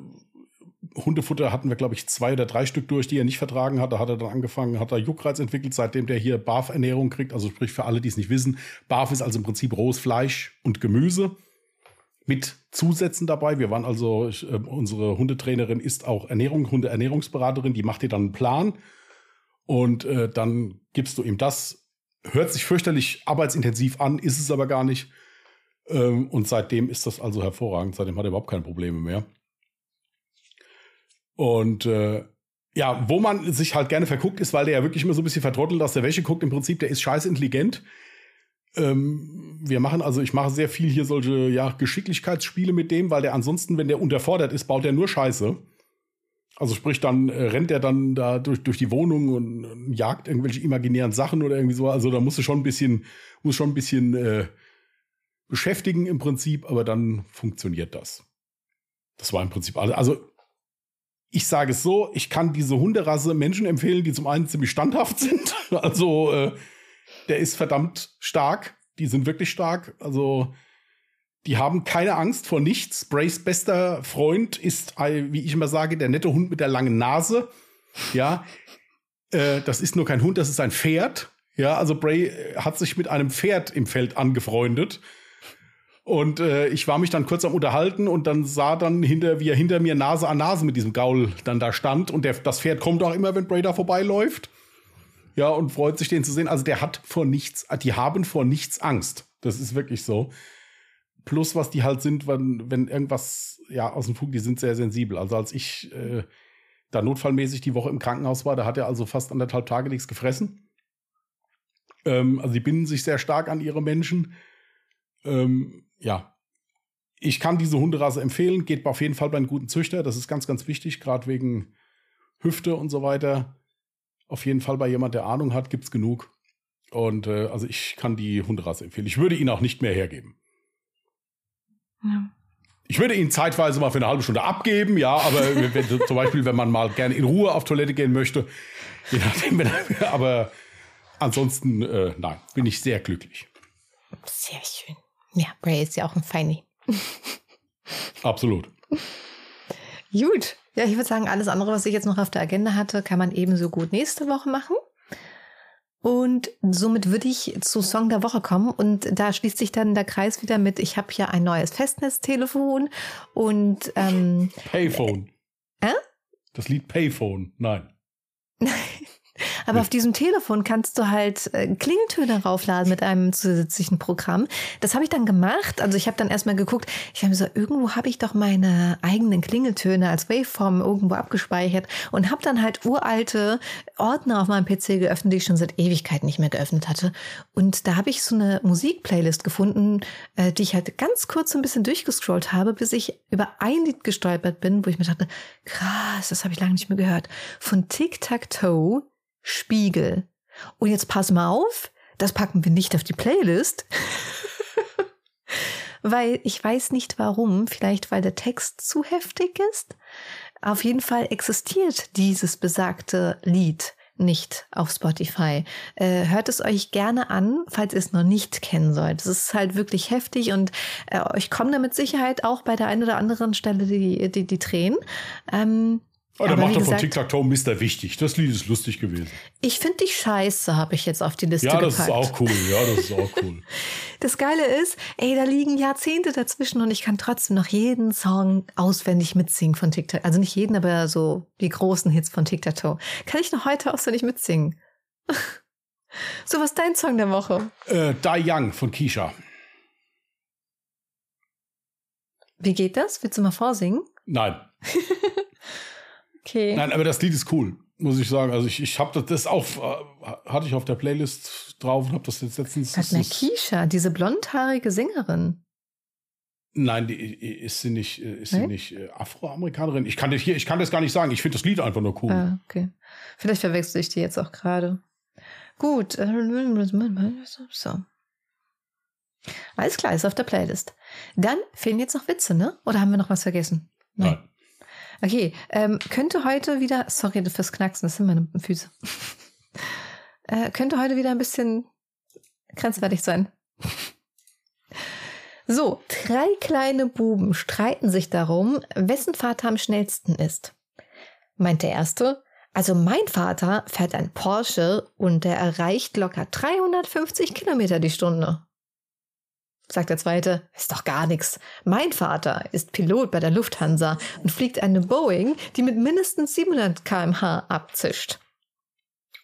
Hundefutter hatten wir, glaube ich, zwei oder drei Stück durch, die er nicht vertragen hat. Da hat er dann angefangen, hat er Juckreiz entwickelt, seitdem der hier BAF-Ernährung kriegt. Also sprich für alle, die es nicht wissen. BAF ist also im Prinzip rohes Fleisch und Gemüse mit Zusätzen dabei. Wir waren also, äh, unsere Hundetrainerin ist auch Ernährung, Hundeernährungsberaterin, die macht dir dann einen Plan und äh, dann gibst du ihm das. Hört sich fürchterlich arbeitsintensiv an, ist es aber gar nicht. Ähm, und seitdem ist das also hervorragend. Seitdem hat er überhaupt keine Probleme mehr. Und äh, ja, wo man sich halt gerne verguckt, ist, weil der ja wirklich immer so ein bisschen vertrottelt aus der Wäsche guckt. Im Prinzip, der ist scheiß intelligent. Ähm, wir machen also, ich mache sehr viel hier solche ja, Geschicklichkeitsspiele mit dem, weil der ansonsten, wenn der unterfordert ist, baut er nur Scheiße. Also sprich, dann äh, rennt er dann da durch, durch die Wohnung und, und jagt irgendwelche imaginären Sachen oder irgendwie so. Also da musst du schon ein bisschen, muss schon ein bisschen äh, beschäftigen im Prinzip, aber dann funktioniert das. Das war im Prinzip alles. Also ich sage es so, ich kann diese Hunderasse Menschen empfehlen, die zum einen ziemlich standhaft sind. *laughs* Also äh, der ist verdammt stark. Die sind wirklich stark. Also die haben keine Angst vor nichts. Brays bester Freund ist, wie ich immer sage, der nette Hund mit der langen Nase. Ja, äh, das ist nur kein Hund, das ist ein Pferd. Ja, also Bray äh, hat sich mit einem Pferd im Feld angefreundet. Und äh, ich war mich dann kurz am Unterhalten und dann sah dann hinter, wie er hinter mir Nase an Nase mit diesem Gaul dann da stand. Und der, das Pferd kommt auch immer, wenn Bray da vorbeiläuft. Ja, und freut sich, den zu sehen. Also der hat vor nichts, die haben vor nichts Angst. Das ist wirklich so. Plus, was die halt sind, wenn, wenn irgendwas ja aus dem Fug, die sind sehr sensibel. Also als ich äh, da notfallmäßig die Woche im Krankenhaus war, da hat er also fast anderthalb Tage nichts gefressen. Ähm, also die binden sich sehr stark an ihre Menschen. Ähm, ja, ich kann diese Hunderasse empfehlen. Geht auf jeden Fall bei einem guten Züchter. Das ist ganz, ganz wichtig, gerade wegen Hüfte und so weiter. Auf jeden Fall bei jemand, der Ahnung hat, gibt es genug. Und äh, also ich kann die Hunderasse empfehlen. Ich würde ihn auch nicht mehr hergeben. Ja. Ich würde ihn zeitweise mal für eine halbe Stunde abgeben, ja, aber *laughs* wenn, zum Beispiel, wenn man mal gerne in Ruhe auf Toilette gehen möchte, *laughs* je nachdem, wenn, aber ansonsten, äh, nein, bin ich sehr glücklich. Sehr schön. Ja, Bray ist ja auch ein Feini. *laughs* Absolut. Gut. Ja, ich würde sagen, alles andere, was ich jetzt noch auf der Agenda hatte, kann man ebenso gut nächste Woche machen. Und somit würde ich zu Song der Woche kommen. Und da schließt sich dann der Kreis wieder mit, ich habe hier ein neues Festnetztelefon und ähm, Payphone. Äh? Das Lied Payphone, nein. *laughs* Aber auf diesem Telefon kannst du halt äh, Klingeltöne raufladen mit einem zusätzlichen Programm. Das habe ich dann gemacht. Also ich habe dann erstmal geguckt, ich habe mir so, irgendwo habe ich doch meine eigenen Klingeltöne als Waveform irgendwo abgespeichert und habe dann halt uralte Ordner auf meinem PC geöffnet, die ich schon seit Ewigkeiten nicht mehr geöffnet hatte. Und da habe ich so eine Musikplaylist gefunden, äh, die ich halt ganz kurz so ein bisschen durchgescrollt habe, bis ich über ein Lied gestolpert bin, wo ich mir dachte, krass, das habe ich lange nicht mehr gehört. Von Tic Tac Toe Spiegel. Und jetzt pass mal auf, das packen wir nicht auf die Playlist. *laughs* weil ich weiß nicht warum, vielleicht weil der Text zu heftig ist. Auf jeden Fall existiert dieses besagte Lied nicht auf Spotify. Äh, hört es euch gerne an, falls ihr es noch nicht kennen sollt. Es ist halt wirklich heftig und äh, euch kommen da mit Sicherheit auch bei der einen oder anderen Stelle die, die, die Tränen. Ähm, Oh, der macht doch von Tic-Tac-Toe Mr. Wichtig. Das Lied ist lustig gewesen. Ich finde die Scheiße, habe ich jetzt auf die Liste gepackt. Ja, das ist auch cool. Ja, das ist auch *laughs* cool. das Geile ist, ey, da liegen Jahrzehnte dazwischen und ich kann trotzdem noch jeden Song auswendig mitsingen von Tic-Tac. Also nicht jeden, aber so die großen Hits von Tic-Tac-Toe. Kann ich noch heute auswendig mitsingen. *laughs* so, was ist dein Song der Woche? Äh, Die Young von Keisha. Wie geht das? Willst du mal vorsingen? Nein. *laughs* Okay. Nein, aber das Lied ist cool, muss ich sagen. Also ich, ich habe das, das auch, äh, hatte ich auf der Playlist drauf und habe das jetzt letztens. Hat Nakisha, diese blondhaarige Sängerin. Nein, die, ist sie nicht, äh, ist nee? sie nicht äh, Afroamerikanerin? Ich kann, das hier, ich kann das gar nicht sagen. Ich finde das Lied einfach nur cool. Ah, okay. Vielleicht verwechsel ich die jetzt auch gerade. Gut. So. Alles klar, ist auf der Playlist. Dann fehlen jetzt noch Witze, ne? Oder haben wir noch was vergessen? Nein. Nein. Okay, ähm, könnte heute wieder, sorry fürs Knacksen, das sind meine Füße. *laughs* äh, könnte heute wieder ein bisschen grenzwertig sein. *laughs* So, drei kleine Buben streiten sich darum, wessen Vater am schnellsten ist. Meint der erste, also mein Vater fährt ein Porsche und der erreicht locker 350 Kilometer die Stunde sagt der zweite, ist doch gar nichts. Mein Vater ist Pilot bei der Lufthansa und fliegt eine Boeing, die mit mindestens 700 kmh abzischt.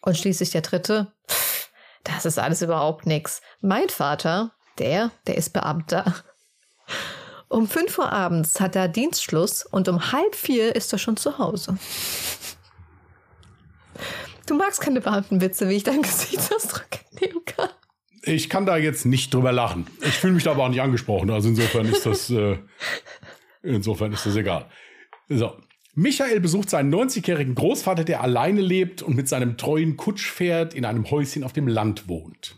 Und schließlich der dritte, das ist alles überhaupt nichts. Mein Vater, der, der ist Beamter. Um 5 Uhr abends hat er Dienstschluss und um halb vier ist er schon zu Hause. Du magst keine Beamtenwitze, wie ich dein *laughs* Gesichtsausdruck nehmen kann. Ich kann da jetzt nicht drüber lachen. Ich fühle mich da aber auch nicht angesprochen. Also insofern ist das, äh, insofern ist das egal. So. Michael besucht seinen 90-jährigen Großvater, der alleine lebt und mit seinem treuen Kutschpferd in einem Häuschen auf dem Land wohnt.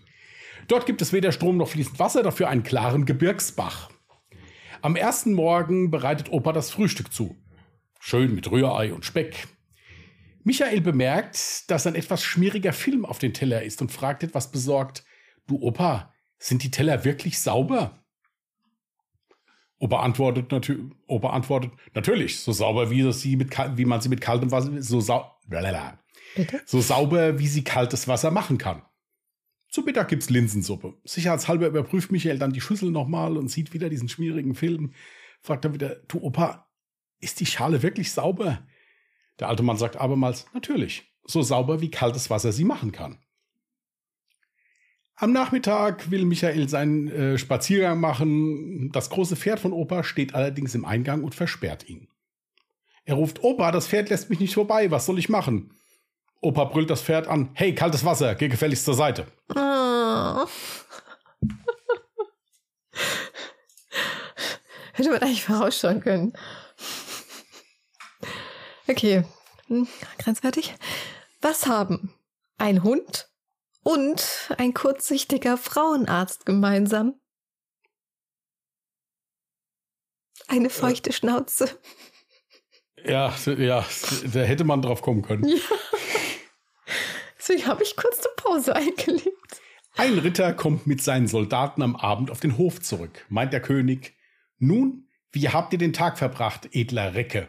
Dort gibt es weder Strom noch fließend Wasser, dafür einen klaren Gebirgsbach. Am ersten Morgen bereitet Opa das Frühstück zu. Schön mit Rührei und Speck. Michael bemerkt, dass ein etwas schmieriger Film auf den Teller ist und fragt etwas besorgt, Du Opa, sind die Teller wirklich sauber? Opa antwortet, natür Opa antwortet natürlich, so sauber wie, sie mit, wie man sie mit kaltem Wasser, so, sau so sauber wie sie kaltes Wasser machen kann. Zu Mittag gibt's Linsensuppe. Sicherheitshalber überprüft Michael dann die Schüssel nochmal und sieht wieder diesen schmierigen Film. Fragt dann wieder, du Opa, ist die Schale wirklich sauber? Der alte Mann sagt abermals, natürlich, so sauber wie kaltes Wasser sie machen kann. Am Nachmittag will Michael seinen äh, Spaziergang machen. Das große Pferd von Opa steht allerdings im Eingang und versperrt ihn. Er ruft, Opa, das Pferd lässt mich nicht vorbei, was soll ich machen? Opa brüllt das Pferd an. Hey, kaltes Wasser, geh gefälligst zur Seite. Oh. *laughs* Hätte man eigentlich vorausschauen können. Okay, hm, grenzwertig. Was haben ein Hund und ein kurzsichtiger Frauenarzt gemeinsam? Eine feuchte äh. Schnauze. Ja, ja, da hätte man drauf kommen können. Ja. Deswegen habe ich kurz eine Pause eingelegt. Ein Ritter kommt mit seinen Soldaten am Abend auf den Hof zurück, meint der König. Nun, wie habt ihr den Tag verbracht, edler Recke?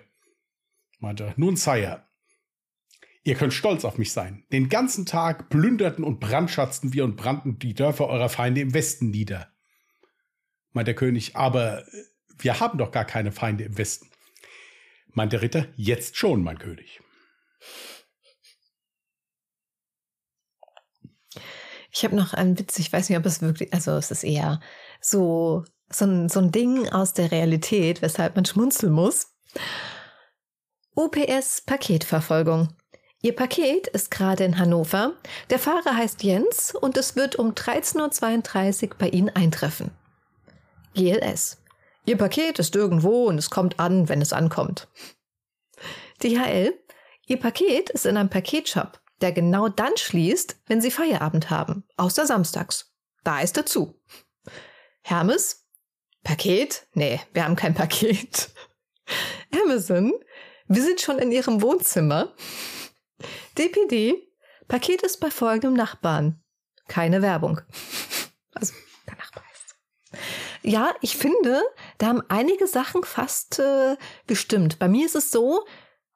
Meint er, nun, Sire, ihr könnt stolz auf mich sein. Den ganzen Tag plünderten und brandschatzten wir und brannten die Dörfer eurer Feinde im Westen nieder. Meint der König, aber wir haben doch gar keine Feinde im Westen. Meint der Ritter, jetzt schon, mein König. Ich habe noch einen Witz, ich weiß nicht, ob es wirklich, also es ist eher so, so ein, so ein Ding aus der Realität, weshalb man schmunzeln muss. OPS Paketverfolgung. Ihr Paket ist gerade in Hannover. Der Fahrer heißt Jens und es wird um 13.32 Uhr bei Ihnen eintreffen. GLS. Ihr Paket ist irgendwo und es kommt an, wenn es ankommt. DHL. Ihr Paket ist in einem Paketshop der genau dann schließt, wenn sie Feierabend haben, außer samstags. Da ist er zu. Hermes? Paket? Nee, wir haben kein Paket. Amazon? Wir sind schon in ihrem Wohnzimmer. DPD? Paket ist bei folgendem Nachbarn. Keine Werbung. *laughs* Also, der Nachbar ist. Ja, ich finde, da haben einige Sachen fast äh, gestimmt. Bei mir ist es so,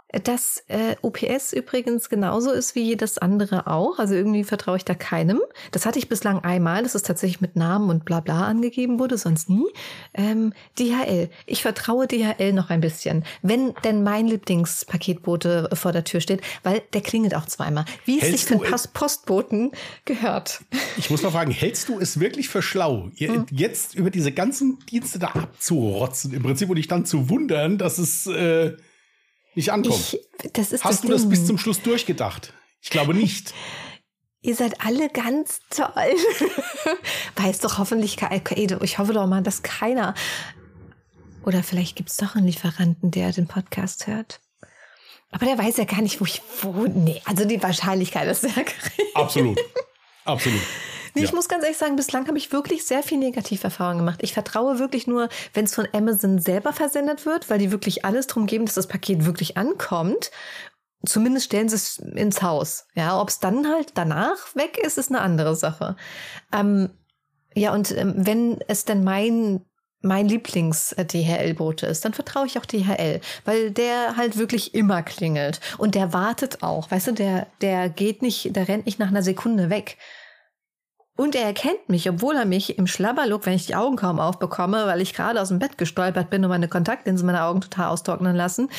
dass äh, OPS übrigens genauso ist wie jedes andere auch. Also irgendwie vertraue ich da keinem. Das hatte ich bislang einmal, dass es tatsächlich mit Namen und bla bla angegeben wurde, sonst nie. Ähm, DHL. Ich vertraue DHL noch ein bisschen. Wenn denn mein Lieblingspaketbote vor der Tür steht, weil der klingelt auch zweimal. Wie es sich für Post Postboten gehört. Ich muss mal fragen, hältst du es wirklich für schlau, hm. jetzt über diese ganzen Dienste da abzurotzen, im Prinzip und dich dann zu wundern, dass es äh nicht ist Hast du das bis zum Schluss durchgedacht? Ich glaube nicht. *laughs* Ihr seid alle ganz toll. *laughs* Weiß doch hoffentlich, ich hoffe doch mal, dass keiner. Oder vielleicht gibt es doch einen Lieferanten, der den Podcast hört. Aber der weiß ja gar nicht, wo ich wohne. Nee, also die Wahrscheinlichkeit ist sehr gering. Absolut. *laughs* Absolut. Nee, ja. ich muss ganz ehrlich sagen, bislang habe ich wirklich sehr viel Negativerfahrungen gemacht. Ich vertraue wirklich nur, wenn es von Amazon selber versendet wird, weil die wirklich alles drum geben, dass das Paket wirklich ankommt. Zumindest stellen sie es ins Haus. Ja, ob es dann halt danach weg ist, ist eine andere Sache. Ähm, ja, und ähm, wenn es denn mein mein Lieblings-DHL-Bote ist, dann vertraue ich auch DHL, weil der halt wirklich immer klingelt und der wartet auch. Weißt du, der, der geht nicht, der rennt nicht nach einer Sekunde weg. Und er erkennt mich, obwohl er mich im Schlabberlook, wenn ich die Augen kaum aufbekomme, weil ich gerade aus dem Bett gestolpert bin und meine Kontaktlinsen meine Augen total austrocknen lassen.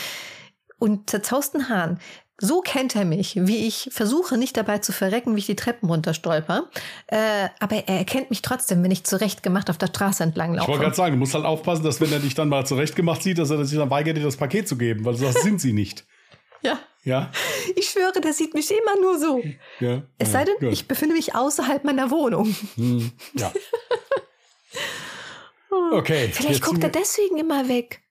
Und zerzausten Haaren. So kennt er mich, wie ich versuche, nicht dabei zu verrecken, wie ich die Treppen runterstolper. Äh, aber er erkennt mich trotzdem, wenn ich zurechtgemacht auf der Straße entlang laufe. Ich wollte gerade sagen, du musst halt aufpassen, dass wenn er dich dann mal zurechtgemacht sieht, dass er sich dann weigert, dir das Paket zu geben, weil das *laughs* sind sie nicht. Ja. Ja. Ich schwöre, der sieht mich immer nur so. Ja. Es sei denn, ja, ich befinde mich außerhalb meiner Wohnung. Hm, ja. *laughs* Okay. Vielleicht guckt er deswegen immer weg.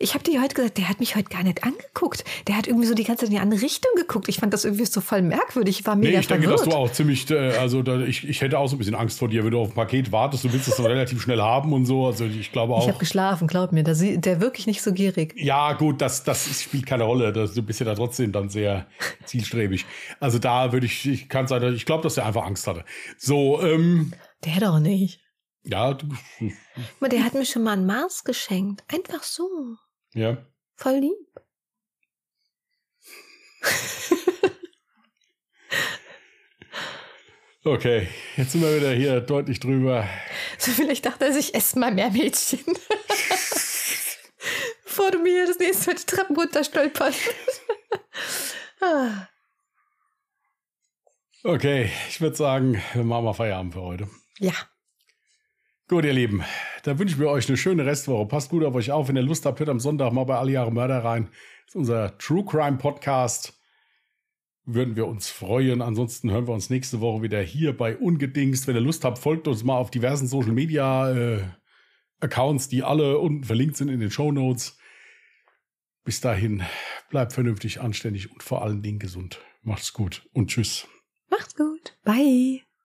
Ich habe dir heute gesagt, der hat mich heute gar nicht angeguckt. Der hat irgendwie so die ganze Zeit in die andere Richtung geguckt. Ich fand das irgendwie so voll merkwürdig. Ich war mega nee, ich denke, verwirrt. dass du auch ziemlich, äh, also da, ich, ich hätte auch so ein bisschen Angst vor dir, wenn du auf ein Paket wartest. Du willst es so *laughs* relativ schnell haben und so. Also ich glaube auch. Ich habe geschlafen, glaub mir. Der, der wirklich nicht so gierig. Ja, gut, das, das spielt keine Rolle. Das, du bist ja da trotzdem dann sehr zielstrebig. Also da würde ich, ich kann sagen, ich glaube, dass er einfach Angst hatte. So, ähm. Der doch nicht. Ja, du. Der hat mir schon mal ein Mars geschenkt. Einfach so. Ja. Voll lieb. okay, jetzt sind wir wieder hier deutlich drüber. So vielleicht dachte er sich, ess mal mehr Mädchen. *laughs* Bevor du mir das nächste Mal die Treppen runter stolperst. ah. Okay, ich würde sagen, wir machen mal Feierabend für heute. Ja. Gut, ihr Lieben, da wünschen wir euch eine schöne Restwoche. Passt gut auf euch auf. Wenn ihr Lust habt, hört am Sonntag mal bei Alle Jahre Mörder rein. Das ist unser True Crime Podcast. Würden wir uns freuen. Ansonsten hören wir uns nächste Woche wieder hier bei Ungedingst. Wenn ihr Lust habt, folgt uns mal auf diversen Social Media äh, Accounts, die alle unten verlinkt sind in den Show Notes. Bis dahin, bleibt vernünftig, anständig und vor allen Dingen gesund. Macht's gut und tschüss. Macht's gut. Bye.